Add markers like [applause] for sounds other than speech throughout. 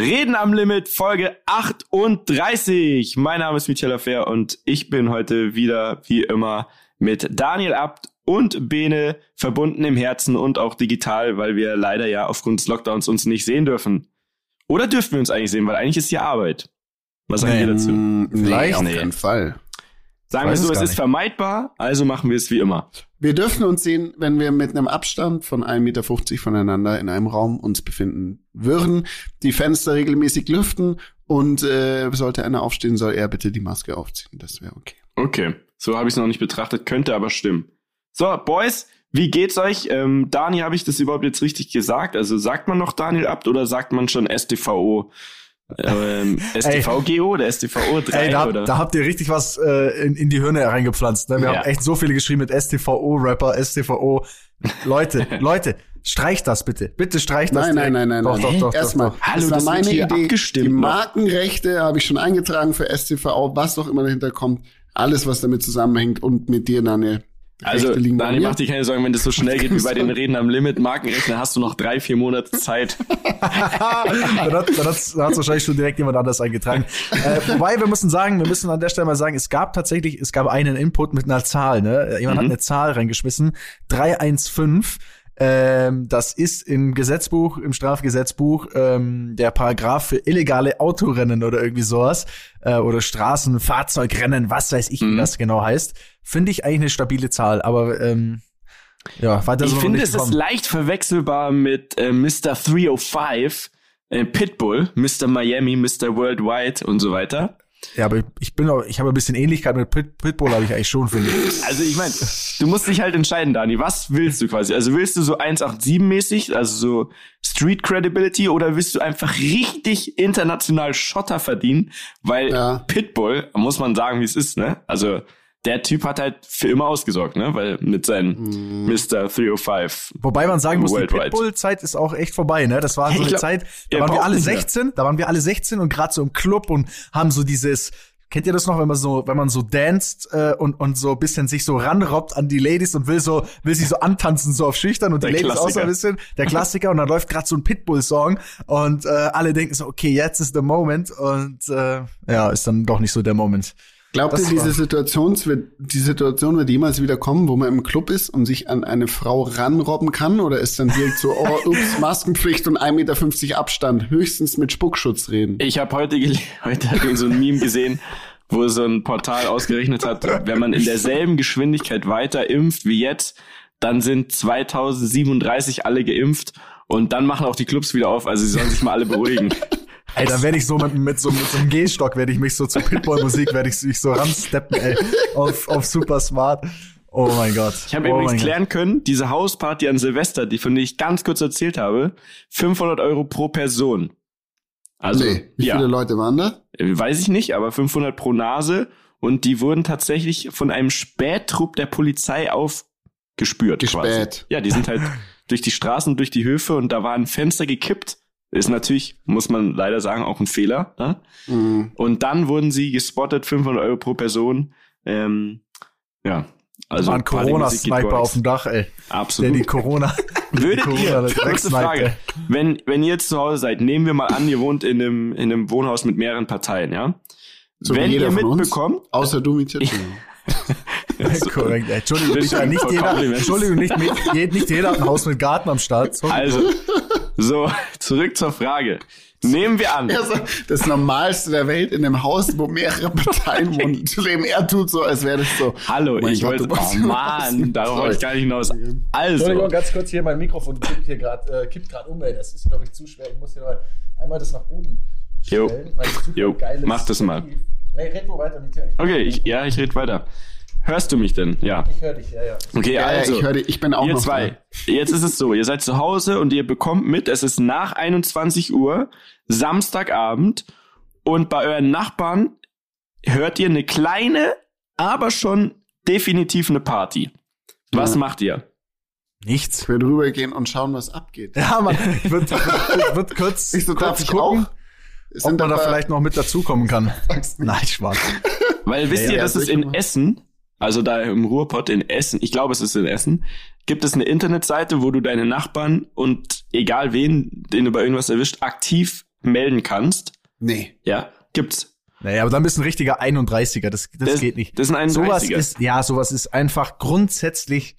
Reden am Limit, Folge 38. Mein Name ist Michael Affair und ich bin heute wieder, wie immer, mit Daniel Abt und Bene verbunden im Herzen und auch digital, weil wir leider ja aufgrund des Lockdowns uns nicht sehen dürfen. Oder dürfen wir uns eigentlich sehen, weil eigentlich ist hier Arbeit. Was sagen wir dazu? Vielleicht. auf Nee. keinen Fall. Sagen wir weiß so, es es ist nicht. vermeidbar, also machen wir es wie immer. Wir dürfen uns sehen, wenn wir mit einem Abstand von 1,50 Meter voneinander in einem Raum uns befinden würden, die Fenster regelmäßig lüften und äh, sollte einer aufstehen, soll er bitte die Maske aufziehen. Das wäre okay. Okay, so habe ich es noch nicht betrachtet, könnte aber stimmen. So, Boys, wie geht's euch? Ähm, Dani, habe ich das überhaupt jetzt richtig gesagt? Also sagt man noch Daniel Abt oder sagt man schon STVO? Ähm, [laughs] STVGO oder STVO 3 Ey, da, oder? da habt ihr richtig was äh, in, in die Hirne reingepflanzt. Ne? Wir Ja. haben echt so viele geschrieben mit STVO-Rapper, STVO. Leute, [laughs] Leute, streicht das bitte. Bitte streicht das. Nein, nein, direkt. nein, nein, Doch, nein. doch, doch, Erstmal, doch, doch. Hallo, das war das wird meine hier Idee. abgestimmt die noch. Markenrechte habe ich schon eingetragen für STVO, was auch immer dahinter kommt. Alles, was damit zusammenhängt und mit dir, Daniel. Also, Dani, mach dir keine Sorgen, wenn das so schnell geht wie bei [laughs] den Reden am Limit, Markenrechner, hast du noch drei, vier Monate Zeit. [laughs] dann hat dann hat's, dann hat's wahrscheinlich schon direkt jemand anders eingetragen. [laughs] äh, wobei, wir müssen sagen, wir müssen an der Stelle mal sagen, es gab tatsächlich, es gab einen Input mit einer Zahl. Ne? Jemand hat Mhm. eine Zahl reingeschmissen. 315. Ähm, das ist im Gesetzbuch, im Strafgesetzbuch, ähm, der Paragraph für illegale Autorennen oder irgendwie sowas. Äh, oder Straßenfahrzeugrennen, was weiß ich, wie Mhm. das genau heißt. Finde ich eigentlich eine stabile Zahl, aber ähm, ja, weiter Ich so noch finde, es ist leicht verwechselbar mit äh, Mr. 305, äh, Pitbull, Mr. Miami, Mr. Worldwide und so weiter. Ja, aber ich bin auch, ich habe ein bisschen Ähnlichkeit mit Pit, Pitbull, habe ich eigentlich schon, finde ich. Also ich meine, du musst dich halt entscheiden, Dani. Was willst du quasi? Also willst du so 187-mäßig, also so Street Credibility, oder willst du einfach richtig international Schotter verdienen? Weil Ja. Pitbull, muss man sagen, wie es ist, ne? Also der Typ hat halt für immer ausgesorgt, ne? Weil mit seinen Mr. 305. Wobei man sagen muss, die Worldwide. Pitbull-Zeit ist auch echt vorbei, ne? Das war so eine glaub, Zeit, da waren wir alle nicht mehr. 16, da waren wir alle 16 und gerade so im Club und haben so dieses, kennt ihr das noch, wenn man so, wenn man so danst äh, und und so ein bisschen sich so ranrobbt an die Ladies und will so, will sie so antanzen so auf schüchtern und die Der Ladies auch so ein Klassiker. bisschen, der Klassiker und dann läuft gerade so ein Pitbull-Song und äh, alle denken so, okay, jetzt ist der Moment und äh, ja, ist dann doch nicht so der Moment. Glaubt Das ihr, diese Situation wird, die Situation wird jemals wieder kommen, wo man im Club ist und sich an eine Frau ranrobben kann? Oder ist dann direkt so, oh, [laughs] ups, Maskenpflicht und 1,50 Meter Abstand, höchstens mit Spuckschutz reden? Ich habe heute, [laughs] heute hab ich so ein Meme gesehen, wo so ein Portal ausgerechnet hat, wenn man in derselben Geschwindigkeit weiter impft wie jetzt, dann sind 2037 alle geimpft und dann machen auch die Clubs wieder auf. Also sie sollen sich mal alle beruhigen. [laughs] Ey, dann werde ich so mit, mit so mit so einem Gehstock werde ich mich so zur Pitbull-Musik werde ich mich so ransteppen, ey, auf, auf super smart. Oh mein Gott. Ich habe oh übrigens mein Gott. klären können, diese Hausparty an Silvester, die von der ich ganz kurz erzählt habe, 500 Euro pro Person. Also, nee, wie ja, viele Leute waren da? weiß ich nicht, aber 500 pro Nase und die wurden tatsächlich von einem Spähtrupp der Polizei aufgespürt. Quasi. Gespäht. Ja, die sind halt durch die Straßen, durch die Höfe und da war ein Fenster gekippt. Ist natürlich, muss man leider sagen, auch ein Fehler. Ne? Mhm. Und dann wurden sie gespottet, 500 Euro pro Person. Ähm, ja, also war ein Corona-Sniper auf dem Dach, ey. Der Absolut. die Corona. Würdet Corona ihr, das [laughs] kurze Frage, wenn, wenn ihr jetzt zu Hause seid, nehmen wir mal an, ihr wohnt in einem, in einem Wohnhaus mit mehreren Parteien, ja? So wie wenn jeder ihr von uns? mitbekommt, Außer du, Mietja. [laughs] [laughs] Korrekt, ey. Entschuldigung, Will ich nicht, nicht jeder. Entschuldigung, nicht, mit, nicht jeder hat ein Haus mit Garten am Start. Sorry. also, so, zurück zur Frage. Nehmen wir an, Also, das Normalste der Welt in einem Haus, wo mehrere Parteien wohnen. [laughs] Zudem er tut so, als wäre das so. hallo, Oh mein ich Gott, wollte, oh [laughs] Mann, darauf wollte ich gar nicht hinaus. Also, ganz kurz hier, mein Mikrofon kippt hier gerade, äh, kippt gerade um, ey. Das ist, glaube ich, zu schwer. Ich muss hier mal einmal das nach oben Jo. stellen. Jo, geiles mach das mal. Stativ. Nee, red nur weiter mit dir. Ich, okay, ich, ja, ich rede weiter. Hörst du mich denn? Ja. ich höre dich, ja, ja. Okay, Ja, also. ich höre dich, ich bin auch ihr noch zwei. Jetzt ist es so, ihr seid zu Hause und ihr bekommt mit, es ist nach 21 Uhr, Samstagabend und bei euren Nachbarn hört ihr eine kleine, aber schon definitiv eine Party. Was Ja. macht ihr? Nichts. Ich will rübergehen und schauen, was abgeht. Ja, man, ich würde würd, kurz, Ich so, darf kurz ich gucken, auch? Ob man da vielleicht noch mit dazukommen kann. [laughs] Nein, Spaß. Weil wisst Ja, ihr, ja, dass es in mal. Essen, also da im Ruhrpott in Essen, ich glaube, es ist in Essen, gibt es eine Internetseite, wo du deine Nachbarn und egal wen, den du bei irgendwas erwischt, aktiv melden kannst. Nee. Ja, gibt's. Naja, aber dann bist du ein richtiger 31er, das, das, Das- geht nicht. das ist ein sowas 31er. ist, ja, sowas ist einfach grundsätzlich,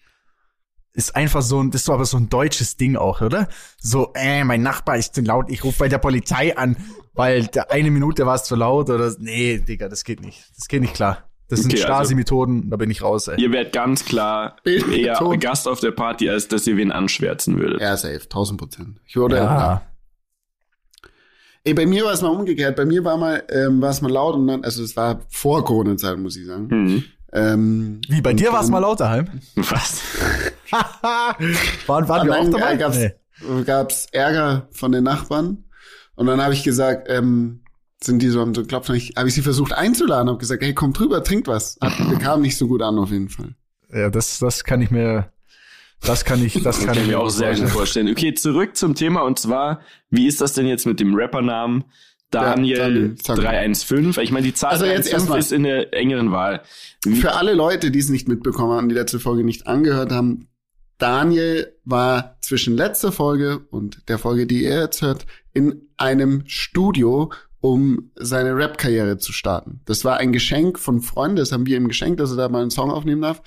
ist einfach so ein, das ist so aber so ein deutsches Ding auch, oder? So, äh, mein Nachbar ist zu laut, ich rufe bei der Polizei an, weil der eine Minute war es zu laut oder, nee, Digga, das geht nicht. Das geht nicht klar. Das sind Okay, also- Stasi-Methoden, da bin ich raus, ey. Ihr werdet ganz klar eher. Gast auf der Party, als dass ihr wen anschwärzen würdet. Ja, safe, 1000 Prozent. Ich wurde, Ja. Ey, bei mir war es mal umgekehrt. Bei mir war mal, ähm, war es mal laut und dann, also es war vor Corona-Zeit, muss ich sagen. Mhm. Ähm, Wie, bei dir war es mal laut daheim? Was? [laughs] waren, waren wir auch dabei? gab's, Nee. gab's Ärger von den Nachbarn und dann habe ich gesagt, ähm, sind die so am so klopfen, habe ich, hab ich sie versucht einzuladen, habe gesagt, hey, komm drüber, trink was. Hat, kam nicht so gut an auf jeden Fall. Ja, das, das kann ich mir, das kann ich, das [laughs] kann ich mir auch sehr gut vorstellen. Okay, zurück zum Thema und zwar, wie ist das denn jetzt mit dem Rappernamen Daniel Daniel, sag mal. 315? Ich meine, die Zahl Also jetzt 315 erstmal. ist in der engeren Wahl. Wie, Für alle Leute, die es nicht mitbekommen haben, die letzte Folge nicht angehört haben, Daniel war zwischen letzter Folge und der Folge, die ihr jetzt hört, in einem Studio, um seine Rap-Karriere zu starten. Das war ein Geschenk von Freunden, das haben wir ihm geschenkt, dass er da mal einen Song aufnehmen darf.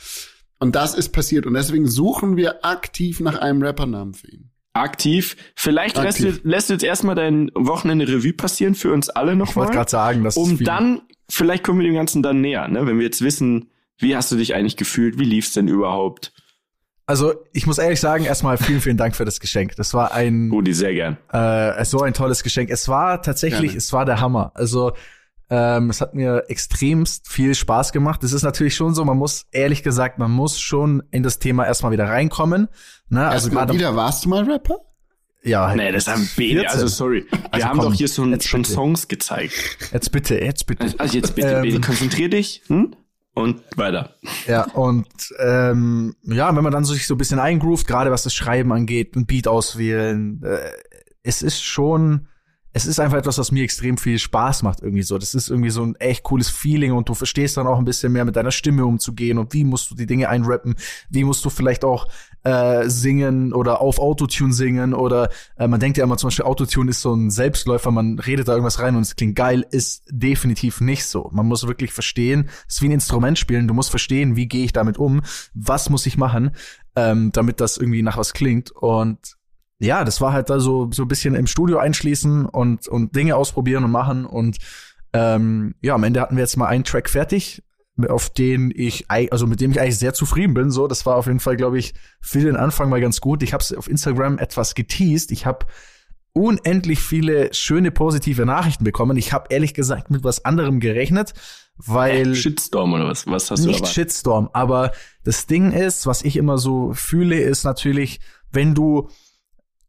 Und das ist passiert. Und deswegen suchen wir aktiv nach einem Rappernamen für ihn. Aktiv. Vielleicht lässt Aktiv. du, lässt du jetzt erstmal dein Wochenende Revue passieren für uns alle Ich nochmal. wollte gerade sagen, das ist Um dann, vielleicht kommen wir dem Ganzen dann näher, ne? wenn wir jetzt wissen, wie hast du dich eigentlich gefühlt, wie lief's denn überhaupt? Also, ich muss ehrlich sagen, erstmal vielen, vielen Dank für das Geschenk. Das war ein, Rudi, sehr gern. äh, so ein tolles Geschenk. Es war tatsächlich, Gerne. es war der Hammer. Also, ähm, es hat mir extremst viel Spaß gemacht. Es ist natürlich schon so, man muss, ehrlich gesagt, man muss schon in das Thema erstmal wieder reinkommen. Ne? Also Erstmal gerade, wieder, warst du mal Rapper? ja, halt. Nee, das haben 14. also sorry. Wir Also haben komm, doch hier schon, jetzt schon bitte. Songs gezeigt. Jetzt bitte, jetzt bitte. Also jetzt bitte, Ähm. Bene, konzentrier dich hm? und weiter. Ja, und ähm, ja, wenn man dann so sich so ein bisschen eingroovt, gerade was das Schreiben angeht, ein Beat auswählen, äh, es ist schon, es ist einfach etwas, was mir extrem viel Spaß macht irgendwie so. Das ist irgendwie so ein echt cooles Feeling und du verstehst dann auch ein bisschen mehr mit deiner Stimme umzugehen und wie musst du die Dinge einrappen, wie musst du vielleicht auch äh, singen oder auf Autotune singen oder äh, man denkt ja immer zum Beispiel Autotune ist so ein Selbstläufer, man redet da irgendwas rein und es klingt geil, ist definitiv nicht so. Man muss wirklich verstehen, es ist wie ein Instrument spielen, du musst verstehen, wie gehe ich damit um, was muss ich machen, ähm, damit das irgendwie nach was klingt und ja, das war halt da so, so ein bisschen im Studio einschließen und, und Dinge ausprobieren und machen. Und ähm, ja, am Ende hatten wir jetzt mal einen Track fertig, auf den ich, also mit dem ich eigentlich sehr zufrieden bin. So, das war auf jeden Fall, glaube ich, für den Anfang mal ganz gut. Ich habe es auf Instagram etwas geteased. Ich habe unendlich viele schöne positive Nachrichten bekommen. Ich habe ehrlich gesagt mit was anderem gerechnet, weil Shitstorm oder was? Was hast du nicht erwartet? Shitstorm, aber das Ding ist, was ich immer so fühle, ist natürlich, wenn du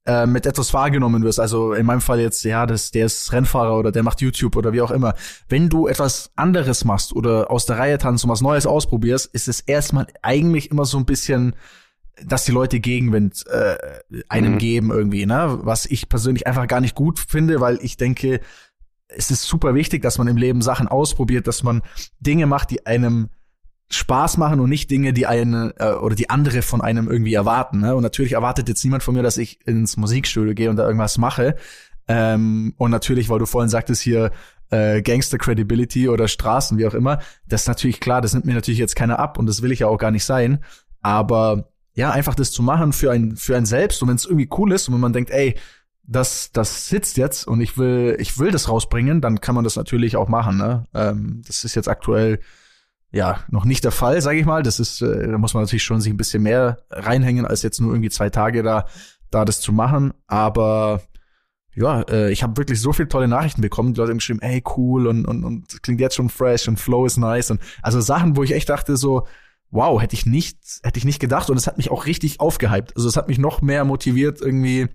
äh, mit etwas wahrgenommen wirst, also in meinem Fall jetzt, ja, das, der ist Rennfahrer oder der macht YouTube oder wie auch immer. Wenn du etwas anderes machst oder aus der Reihe tanzt und was Neues ausprobierst, ist es erstmal eigentlich immer so ein bisschen, dass die Leute Gegenwind äh, einem Mhm. geben irgendwie, ne? Was ich persönlich einfach gar nicht gut finde, weil ich denke, es ist super wichtig, dass man im Leben Sachen ausprobiert, dass man Dinge macht, die einem Spaß machen und nicht Dinge, die eine äh, oder die andere von einem irgendwie erwarten. Ne? Und natürlich erwartet jetzt niemand von mir, dass ich ins Musikstudio gehe und da irgendwas mache. Ähm, und natürlich, weil du vorhin sagtest hier äh, Gangster Credibility oder Straßen, wie auch immer, das ist natürlich klar, das nimmt mir natürlich jetzt keiner ab und das will ich ja auch gar nicht sein. Aber ja, einfach das zu machen für ein für ein selbst und wenn es irgendwie cool ist und wenn man denkt, ey, das das sitzt jetzt und ich will ich will das rausbringen, dann kann man das natürlich auch machen. Ne? Ähm, das ist jetzt aktuell ja noch nicht der Fall, sage ich mal. Das ist, äh, da muss man natürlich schon sich ein bisschen mehr reinhängen, als jetzt nur irgendwie zwei Tage da, da das zu machen. Aber ja, äh, ich habe wirklich so viele tolle Nachrichten bekommen. Die Leute haben geschrieben, ey, cool und, und, und klingt jetzt schon fresh und Flow ist nice. Und also Sachen, wo ich echt dachte, so, wow, hätte ich nicht, hätte ich nicht gedacht. Und es hat mich auch richtig aufgehypt. Also es hat mich noch mehr motiviert, irgendwie,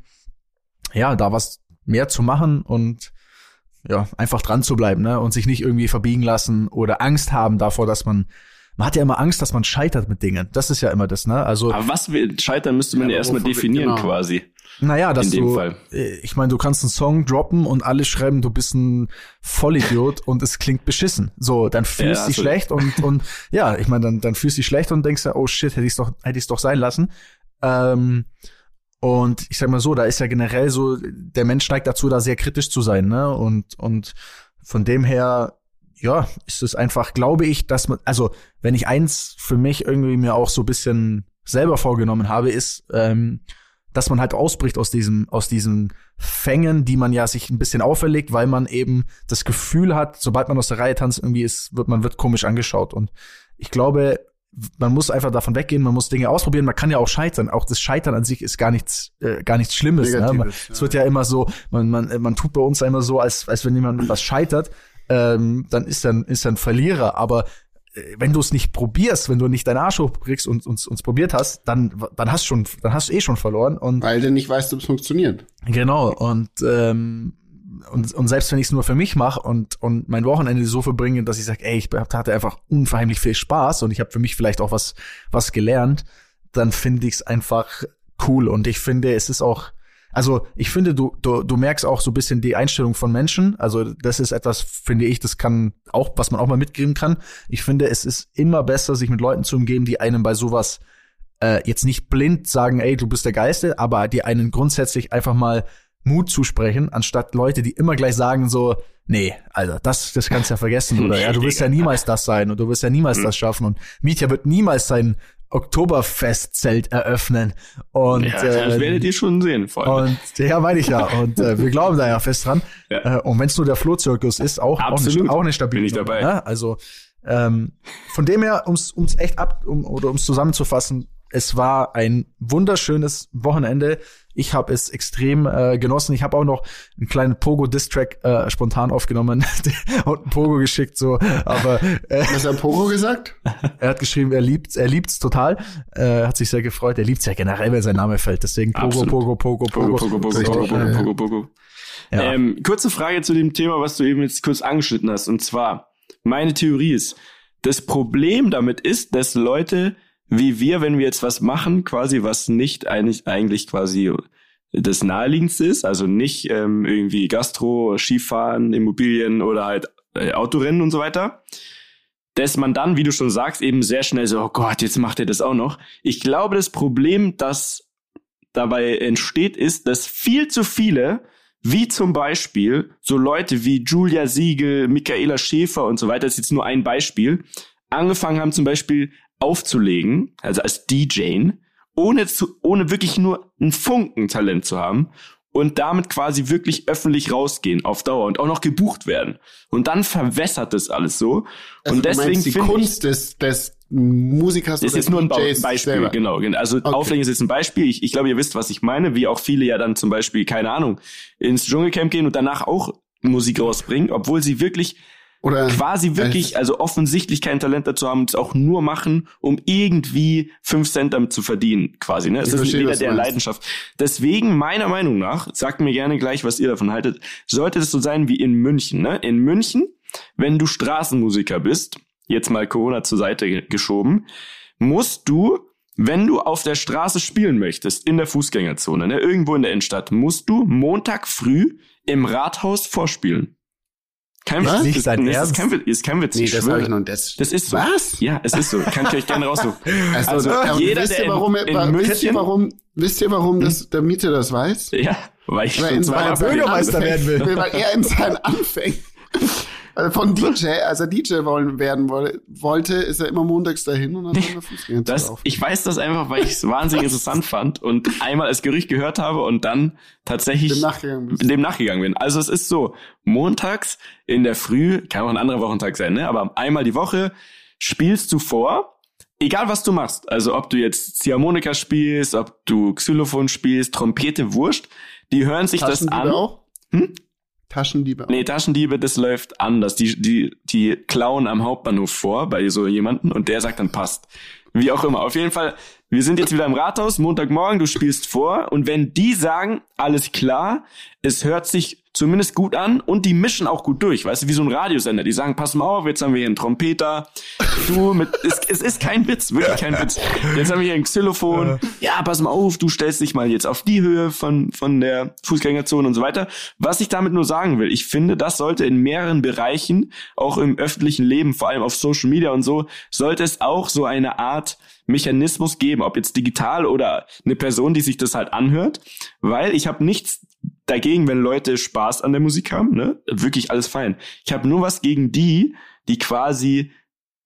ja, da was mehr zu machen und ja, einfach dran zu bleiben, ne? Und sich nicht irgendwie verbiegen lassen oder Angst haben davor, dass man, man hat ja immer Angst, dass man scheitert mit Dingen. Das ist ja immer das, ne? Also, Aber was will scheitern, müsste man Ja, ja, erstmal definieren genau. quasi. naja, dass in dem du, Fall. äh, ich meine, du kannst einen Song droppen und alle schreiben, du bist ein Vollidiot [laughs] und es klingt beschissen. So, dann fühlst Ja, du dich also- schlecht und, [laughs] und ja, ich meine, dann, dann fühlst du dich schlecht und denkst ja, oh shit, hätte ich's doch, hätte ich's doch sein lassen. Ähm, Und ich sag mal so, da ist ja generell so, der Mensch neigt dazu, da sehr kritisch zu sein, ne? Und, und von dem her, ja, ist es einfach, glaube ich, dass man, also wenn ich eins für mich irgendwie mir auch so bisschen selber vorgenommen habe, ist, ähm, dass man halt ausbricht aus diesem, aus diesen Fängen, die man ja sich ein bisschen auferlegt, weil man eben das Gefühl hat, sobald man aus der Reihe tanzt, irgendwie ist, wird, man wird komisch angeschaut. Und ich glaube, man muss einfach davon weggehen, man muss Dinge ausprobieren, man kann ja auch scheitern. Auch das Scheitern an sich ist gar nichts, äh, gar nichts Schlimmes. Ne? Man, ja. Es wird ja immer so, man, man, man tut bei uns immer so, als, als wenn jemand was scheitert, ähm, dann ist dann ist dann Verlierer. Aber äh, wenn du es nicht probierst, wenn du nicht deinen Arsch hochkriegst und uns uns probiert hast, dann dann hast schon dann hast du eh schon verloren und weil du nicht weißt, ob es funktioniert. Genau und ähm, und, und selbst wenn ich es nur für mich mache und, und mein Wochenende so verbringe, dass ich sage, ey, ich hatte einfach unverheimlich viel Spaß und ich habe für mich vielleicht auch was, was gelernt, dann finde ich es einfach cool. Und ich finde, es ist auch, also ich finde, du, du, du merkst auch so ein bisschen die Einstellung von Menschen. Also das ist etwas, finde ich, das kann auch, was man auch mal mitgeben kann. Ich finde, es ist immer besser, sich mit Leuten zu umgeben, die einem bei sowas äh, jetzt nicht blind sagen, ey, du bist der Geiste, aber die einen grundsätzlich einfach mal Mut zusprechen, anstatt Leute, die immer gleich sagen so, nee, Alter, das, das kannst du ja vergessen, [laughs] oder ja, du wirst ja niemals das sein und du wirst ja niemals mhm. das schaffen und Mietja wird niemals sein Oktoberfestzelt eröffnen und ja, das äh, werdet ihr schon sehen, allem. Und ja, meine ich ja und äh, wir glauben da ja fest dran. Ja. Äh, und wenn es nur der Flohzirkus ist, auch Absolut. auch eine, eine stabile Bin ich dabei. Ja? Also ähm, von dem her, ums ums echt ab um, oder ums zusammenzufassen, es war ein wunderschönes Wochenende. Ich habe es extrem äh, genossen. Ich habe auch noch einen kleinen Pogo-Distrack äh, spontan aufgenommen [laughs] und ein Pogo geschickt. So, aber äh, was hat Pogo gesagt? [laughs] Er hat geschrieben, er liebt, er liebt's total. Äh, hat sich sehr gefreut. Er liebt's ja generell, wenn sein Name fällt. Deswegen Pogo, Pogo, Pogo, Pogo, Pogo, Pogo, Pogo, Pogo, Pogo, Pogo, Pogo. Ja. Ähm, kurze Frage zu dem Thema, was du eben jetzt kurz angeschnitten hast. Und zwar meine Theorie ist: Das Problem damit ist, dass Leute wie wir, wenn wir jetzt was machen, quasi was nicht eigentlich, eigentlich quasi das naheliegendste ist, also nicht ähm, irgendwie Gastro, Skifahren, Immobilien oder halt äh, Autorennen und so weiter, dass man dann, wie du schon sagst, eben sehr schnell so, oh Gott, jetzt macht er das auch noch. Ich glaube, das Problem, das dabei entsteht, ist, dass viel zu viele, wie zum Beispiel so Leute wie Julia Siegel, Michaela Schäfer und so weiter, das ist jetzt nur ein Beispiel, angefangen haben zum Beispiel aufzulegen, also als DJ, ohne zu, ohne wirklich nur ein Funken Talent zu haben und damit quasi wirklich öffentlich rausgehen auf Dauer und auch noch gebucht werden. Und dann verwässert das alles so. Also und deswegen die Kunst des, des Musikers ist jetzt nur ein DJs Beispiel, selber. genau. Also okay. Auflegen ist jetzt ein Beispiel. Ich, ich glaube, ihr wisst, was ich meine, wie auch viele ja dann zum Beispiel, keine Ahnung, ins Dschungelcamp gehen und danach auch Musik rausbringen, obwohl sie wirklich oder quasi wirklich, also offensichtlich kein Talent dazu haben, es auch nur machen, um irgendwie fünf Cent damit zu verdienen, quasi. Ne? Es ist weder der Leidenschaft. Deswegen, meiner Meinung nach, sagt mir gerne gleich, was ihr davon haltet, sollte es so sein wie in München. Ne? In München, wenn du Straßenmusiker bist, jetzt mal Corona zur Seite geschoben, musst du wenn du auf der Straße spielen möchtest, in der Fußgängerzone, ne, irgendwo in der Innenstadt, musst du Montag früh im Rathaus vorspielen. Kein Was? Nicht sein das Ernst? Ist kein, ist kein Witz. Nee, das habe ich noch das, das ist so. Was? Ja, es ist so. Kann ich euch gerne raussuchen. [laughs] Also, also jeder, wisst ihr, warum, in, in wisst ihr, warum, wisst ihr, warum das, der Miete das weiß? Ja, weil ich weil schon weil Bürgermeister werden will. Weil er in seinen Anfängen also von [laughs] DJ, als er DJ wollen, werden wollte, ist er immer montags dahin und hat dann Fußgänger das, Ich weiß das einfach, weil ich es wahnsinnig interessant fand und einmal als Gerücht gehört habe und dann tatsächlich dem nachgegangen, dem nachgegangen bin. Also es ist so, montags in der Früh, kann auch ein anderer Wochentag sein, ne? aber einmal die Woche spielst du vor, egal was du machst, also ob du jetzt Ziehharmonika spielst, ob du Xylophon spielst, Trompete, Wurscht, die hören sich das an. Auch? Hm? Taschendiebe. Nee, Taschendiebe, das läuft anders. Die, die, die klauen am Hauptbahnhof vor bei so jemanden und der sagt dann passt. Wie auch immer. Auf jeden Fall, wir sind jetzt wieder im Rathaus, Montagmorgen, du spielst vor und wenn die sagen, alles klar, es hört sich zumindest gut an und die mischen auch gut durch, weißt du, wie so ein Radiosender. Die sagen, pass mal auf, jetzt haben wir hier einen Trompeter, du mit, es, es ist kein Witz, wirklich kein Witz. Jetzt haben wir hier ein Xylophon, ja, pass mal auf, du stellst dich mal jetzt auf die Höhe von, von der Fußgängerzone und so weiter. Was ich damit nur sagen will, ich finde, das sollte in mehreren Bereichen, auch im öffentlichen Leben, vor allem auf Social Media und so, sollte es auch so eine Art Mechanismus geben, ob jetzt digital oder eine Person, die sich das halt anhört, weil ich habe nichts dagegen, wenn Leute Spaß an der Musik haben, ne? Wirklich alles fein. Ich habe nur was gegen die, die quasi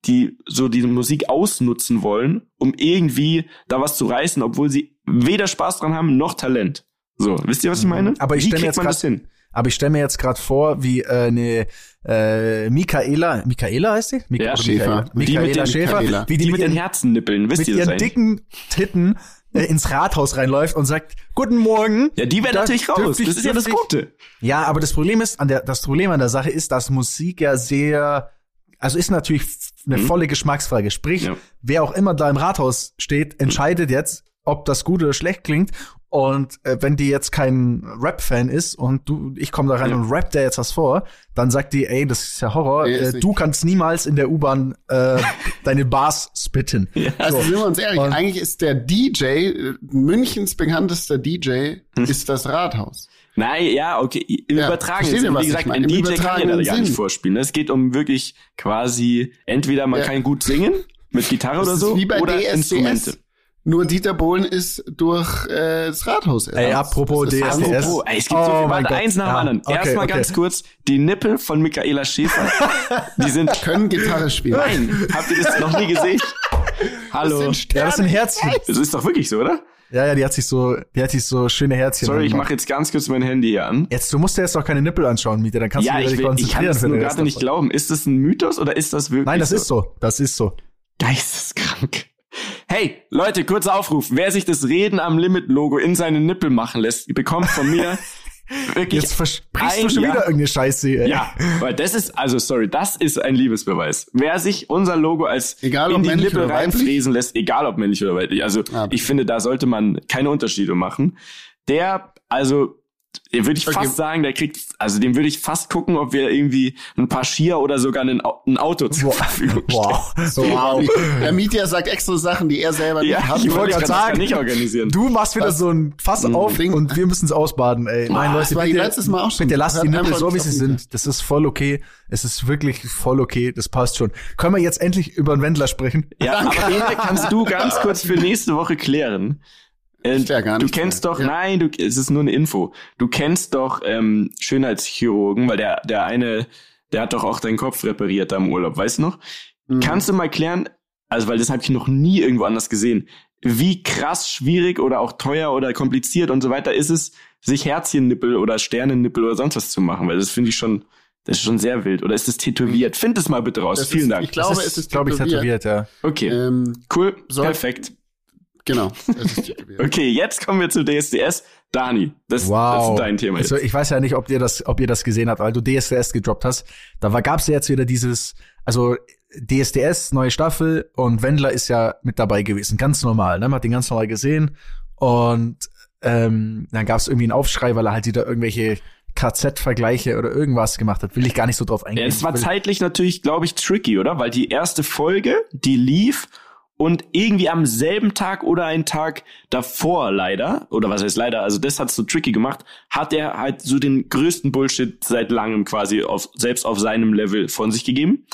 die so diese Musik ausnutzen wollen, um irgendwie da was zu reißen, obwohl sie weder Spaß dran haben noch Talent. So, wisst ihr, was ich meine? Aber ich Wie stell mir kriegt jetzt man grad- das hin? Aber ich stelle mir jetzt gerade vor, wie äh, eine äh, Michaela, Michaela heißt die? Mik Ja, Schäfer. Michaela, Die mit Michaela den- Schäfer, Michaela. wie die, Die mit den ihren- Herzennippeln, wisst mit ihr das ihren eigentlich? dicken Titten äh, ins Rathaus reinläuft und sagt, guten Morgen. Ja, die werden natürlich raus. ich- das ist ja das ich- Gute. Ja, aber das Problem ist, an der, das Problem an der Sache ist, dass Musik ja sehr, also ist natürlich eine volle Geschmacksfrage. Sprich, Mhm. Ja. wer auch immer da im Rathaus steht, entscheidet jetzt, ob das gut oder schlecht klingt. Und äh, wenn die jetzt kein Rap-Fan ist und du, ich komme da rein Ja. und rap der jetzt was vor, dann sagt die, ey, das ist ja Horror. Nee, ist äh, du kannst niemals in der U-Bahn äh, [laughs] deine Bars spitten. Also sind wir uns ehrlich, Und- eigentlich ist der DJ, äh, Münchens bekanntester DJ, Hm. ist das Rathaus. Nein, ja, okay. Im Ja, übertragenen was Wie ich gesagt, ein DJ kann ja da gar nicht Sinn. vorspielen. Es geht um wirklich quasi, entweder man Ja. kann gut singen, mit Gitarre Das oder ist so, wie bei oder DSDS. Instrumente. Nur Dieter Bohlen ist durch äh, das Rathaus Ey, apropos DSDS. Apropos, ey, es gibt so Oh viel, mein warte, Gott. eins nach dem Ja, anderen. okay, Erstmal okay. ganz kurz, die Nippel von Michaela Schäfer, die sind, [laughs] Können Gitarre spielen. nein, habt ihr das noch nie gesehen? Hallo. Das sind Ja, das sind Herzchen. Das ist doch wirklich so, oder? Ja, ja, die hat sich so, die hat sich so schöne Herzchen. Sorry, ich mache jetzt ganz kurz mein Handy hier an. Jetzt, du musst dir jetzt doch keine Nippel anschauen, Mieter, dann kannst Ja, du dich ich, will, ich konzentrieren. kann das nur gerade nicht davon. glauben. Ist das ein Mythos oder ist das wirklich Nein, das so? ist so. Das ist so. Geisteskrank. Hey, Leute, kurzer Aufruf. Wer sich das Reden am Limit-Logo in seine Nippel machen lässt, bekommt von mir [laughs] wirklich Jetzt versprichst du schon Jahr- wieder irgendeine Scheiße. Ey. Ja, weil das ist, also sorry, das ist ein Liebesbeweis. Wer sich unser Logo als Egal, in die Nippel reinfräsen lässt, egal ob männlich oder weiblich, also Ah, ich finde, da sollte man keine Unterschiede machen. Der, also, würde ich Okay. fast sagen, der kriegt, also dem würde ich fast gucken, ob wir irgendwie ein paar Skier oder sogar ein, ein Auto zur Verfügung stellen. Wow. So, wow. Der Mieter sagt extra Sachen, die er selber nicht Ja, hat. ich wollte gerade sagen, nicht organisieren. Du machst wieder Was? so ein Fass Mm. auf Ding. und wir müssen es ausbaden, ey. Nein, das Leute, war bitte, letztes Mal auch schon. bitte lasst die Nippel so, wie nicht sie den sind. Das ist voll okay. Es ist wirklich voll okay. Das passt schon. Können wir jetzt endlich über den Wendler sprechen? Ja, aber Bene, kannst du ganz kurz für nächste Woche klären? Äh, Ich klär gar du nichts kennst mehr. doch, Ja. nein, du, es ist nur eine Info. Du kennst doch ähm, Schönheitschirurgen, weil der, der eine, der hat doch auch deinen Kopf repariert da im Urlaub, weißt du noch? Mhm. Kannst du mal klären, also weil das habe ich noch nie irgendwo anders gesehen, wie krass schwierig oder auch teuer oder kompliziert und so weiter ist es, sich Herzchennippel oder Sternennippel oder sonst was zu machen, weil das finde ich schon, das ist schon sehr wild. Oder ist das tätowiert? Find es mal bitte raus. Das Vielen ist, Dank. Ich glaube, das es ist glaube ich, tätowiert, ja. okay, Ähm, cool, soll- perfekt. Genau, es. Okay, jetzt kommen wir zu DSDS. Dani, das, das ist dein Thema jetzt. Also ich weiß ja nicht, ob ihr das, ob ihr das gesehen habt, weil du DSDS gedroppt hast. Da war, gab's ja jetzt wieder dieses, also DSDS, neue Staffel und Wendler ist ja mit dabei gewesen, ganz normal. Ne? Man hat den ganz normal gesehen und ähm, dann gab's irgendwie einen Aufschrei, weil er halt wieder irgendwelche KZ-Vergleiche oder irgendwas gemacht hat. Will ich gar nicht so drauf eingehen. Ja, es war zeitlich natürlich, glaube ich, tricky, oder? Weil die erste Folge, die lief und irgendwie am selben Tag oder einen Tag davor leider, oder was heißt leider, also das hat's so tricky gemacht, hat er halt so den größten Bullshit seit langem quasi auf, selbst auf seinem Level von sich gegeben.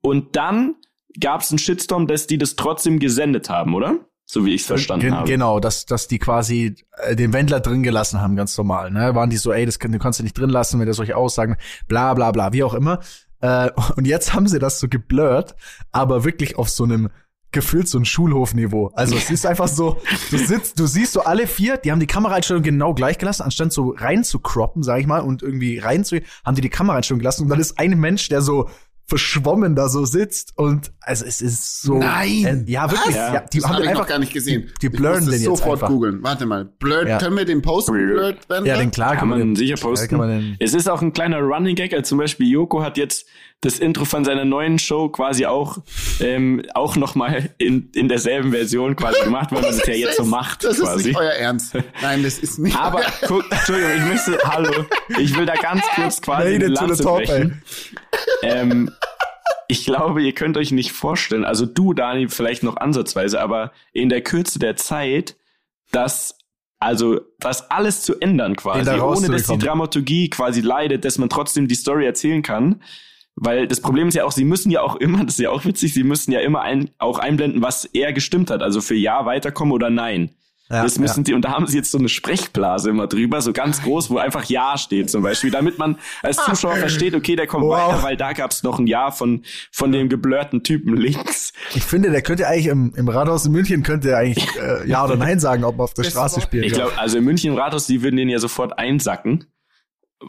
Und dann gab's einen Shitstorm, dass die das trotzdem gesendet haben, oder? So wie ich es verstanden Gen- habe. Genau, dass, dass die quasi äh, den Wendler drin gelassen haben, ganz normal. Ne? Waren die so, ey, das du kannst du nicht drin lassen, wenn er solche Aussagen, bla bla bla, wie auch immer. Äh, [laughs] und jetzt haben sie das so geblurrt, aber wirklich auf so einem gefühlt so ein Schulhofniveau. Also es ist einfach so, du sitzt, du siehst so alle vier, die haben die Kameraeinstellung genau gleich gelassen, anstatt so rein zu croppen, sag ich mal, und irgendwie rein zu, haben die die Kameraeinstellung gelassen und dann ist ein Mensch, der so verschwommen da so sitzt und also es ist so Nein! äh, ja wirklich Ja. ja, die das haben habe den ich einfach noch gar nicht gesehen. die muss blurren das den jetzt sofort einfach. googeln. Warte mal. Blurred, Ja. können wir den posten? Blurred Wendler? ja den klar Kann man den, sicher posten. kann man den, Es ist auch ein kleiner Running Gag. Also zum Beispiel Joko hat jetzt das Intro von seiner neuen Show quasi auch ähm, auch noch mal in, in derselben Version quasi gemacht, weil man das ja jetzt so macht Das ist quasi. nicht euer Ernst. Nein, das ist nicht Aber guck, Entschuldigung, ich müsste, hallo, ich will da ganz [laughs] kurz quasi Made eine Lanze brechen. Ähm, ich glaube, ihr könnt euch nicht vorstellen, also du, Dani, vielleicht noch ansatzweise, aber in der Kürze der Zeit, dass also das alles zu ändern quasi, da ohne dass die. Dramaturgie quasi leidet, dass man trotzdem die Story erzählen kann. Weil das Problem ist ja auch, sie müssen ja auch immer, das ist ja auch witzig, sie müssen ja immer ein, auch einblenden, was er gestimmt hat. Also für Ja weiterkommen oder Nein. Ja, das müssen die, und da haben sie jetzt so eine Sprechblase immer drüber, so ganz groß, wo einfach Ja steht zum Beispiel, damit man als Zuschauer versteht, okay, der kommt Wow. weiter, weil da gab's noch ein Ja von, von dem geblurrten Typen links. ich finde der könnte eigentlich im, im Rathaus in München könnte er eigentlich äh, ja oder [laughs] nein sagen ob er auf der Das Straße spielt Ich glaube, also in München im Rathaus, die würden den ja sofort einsacken.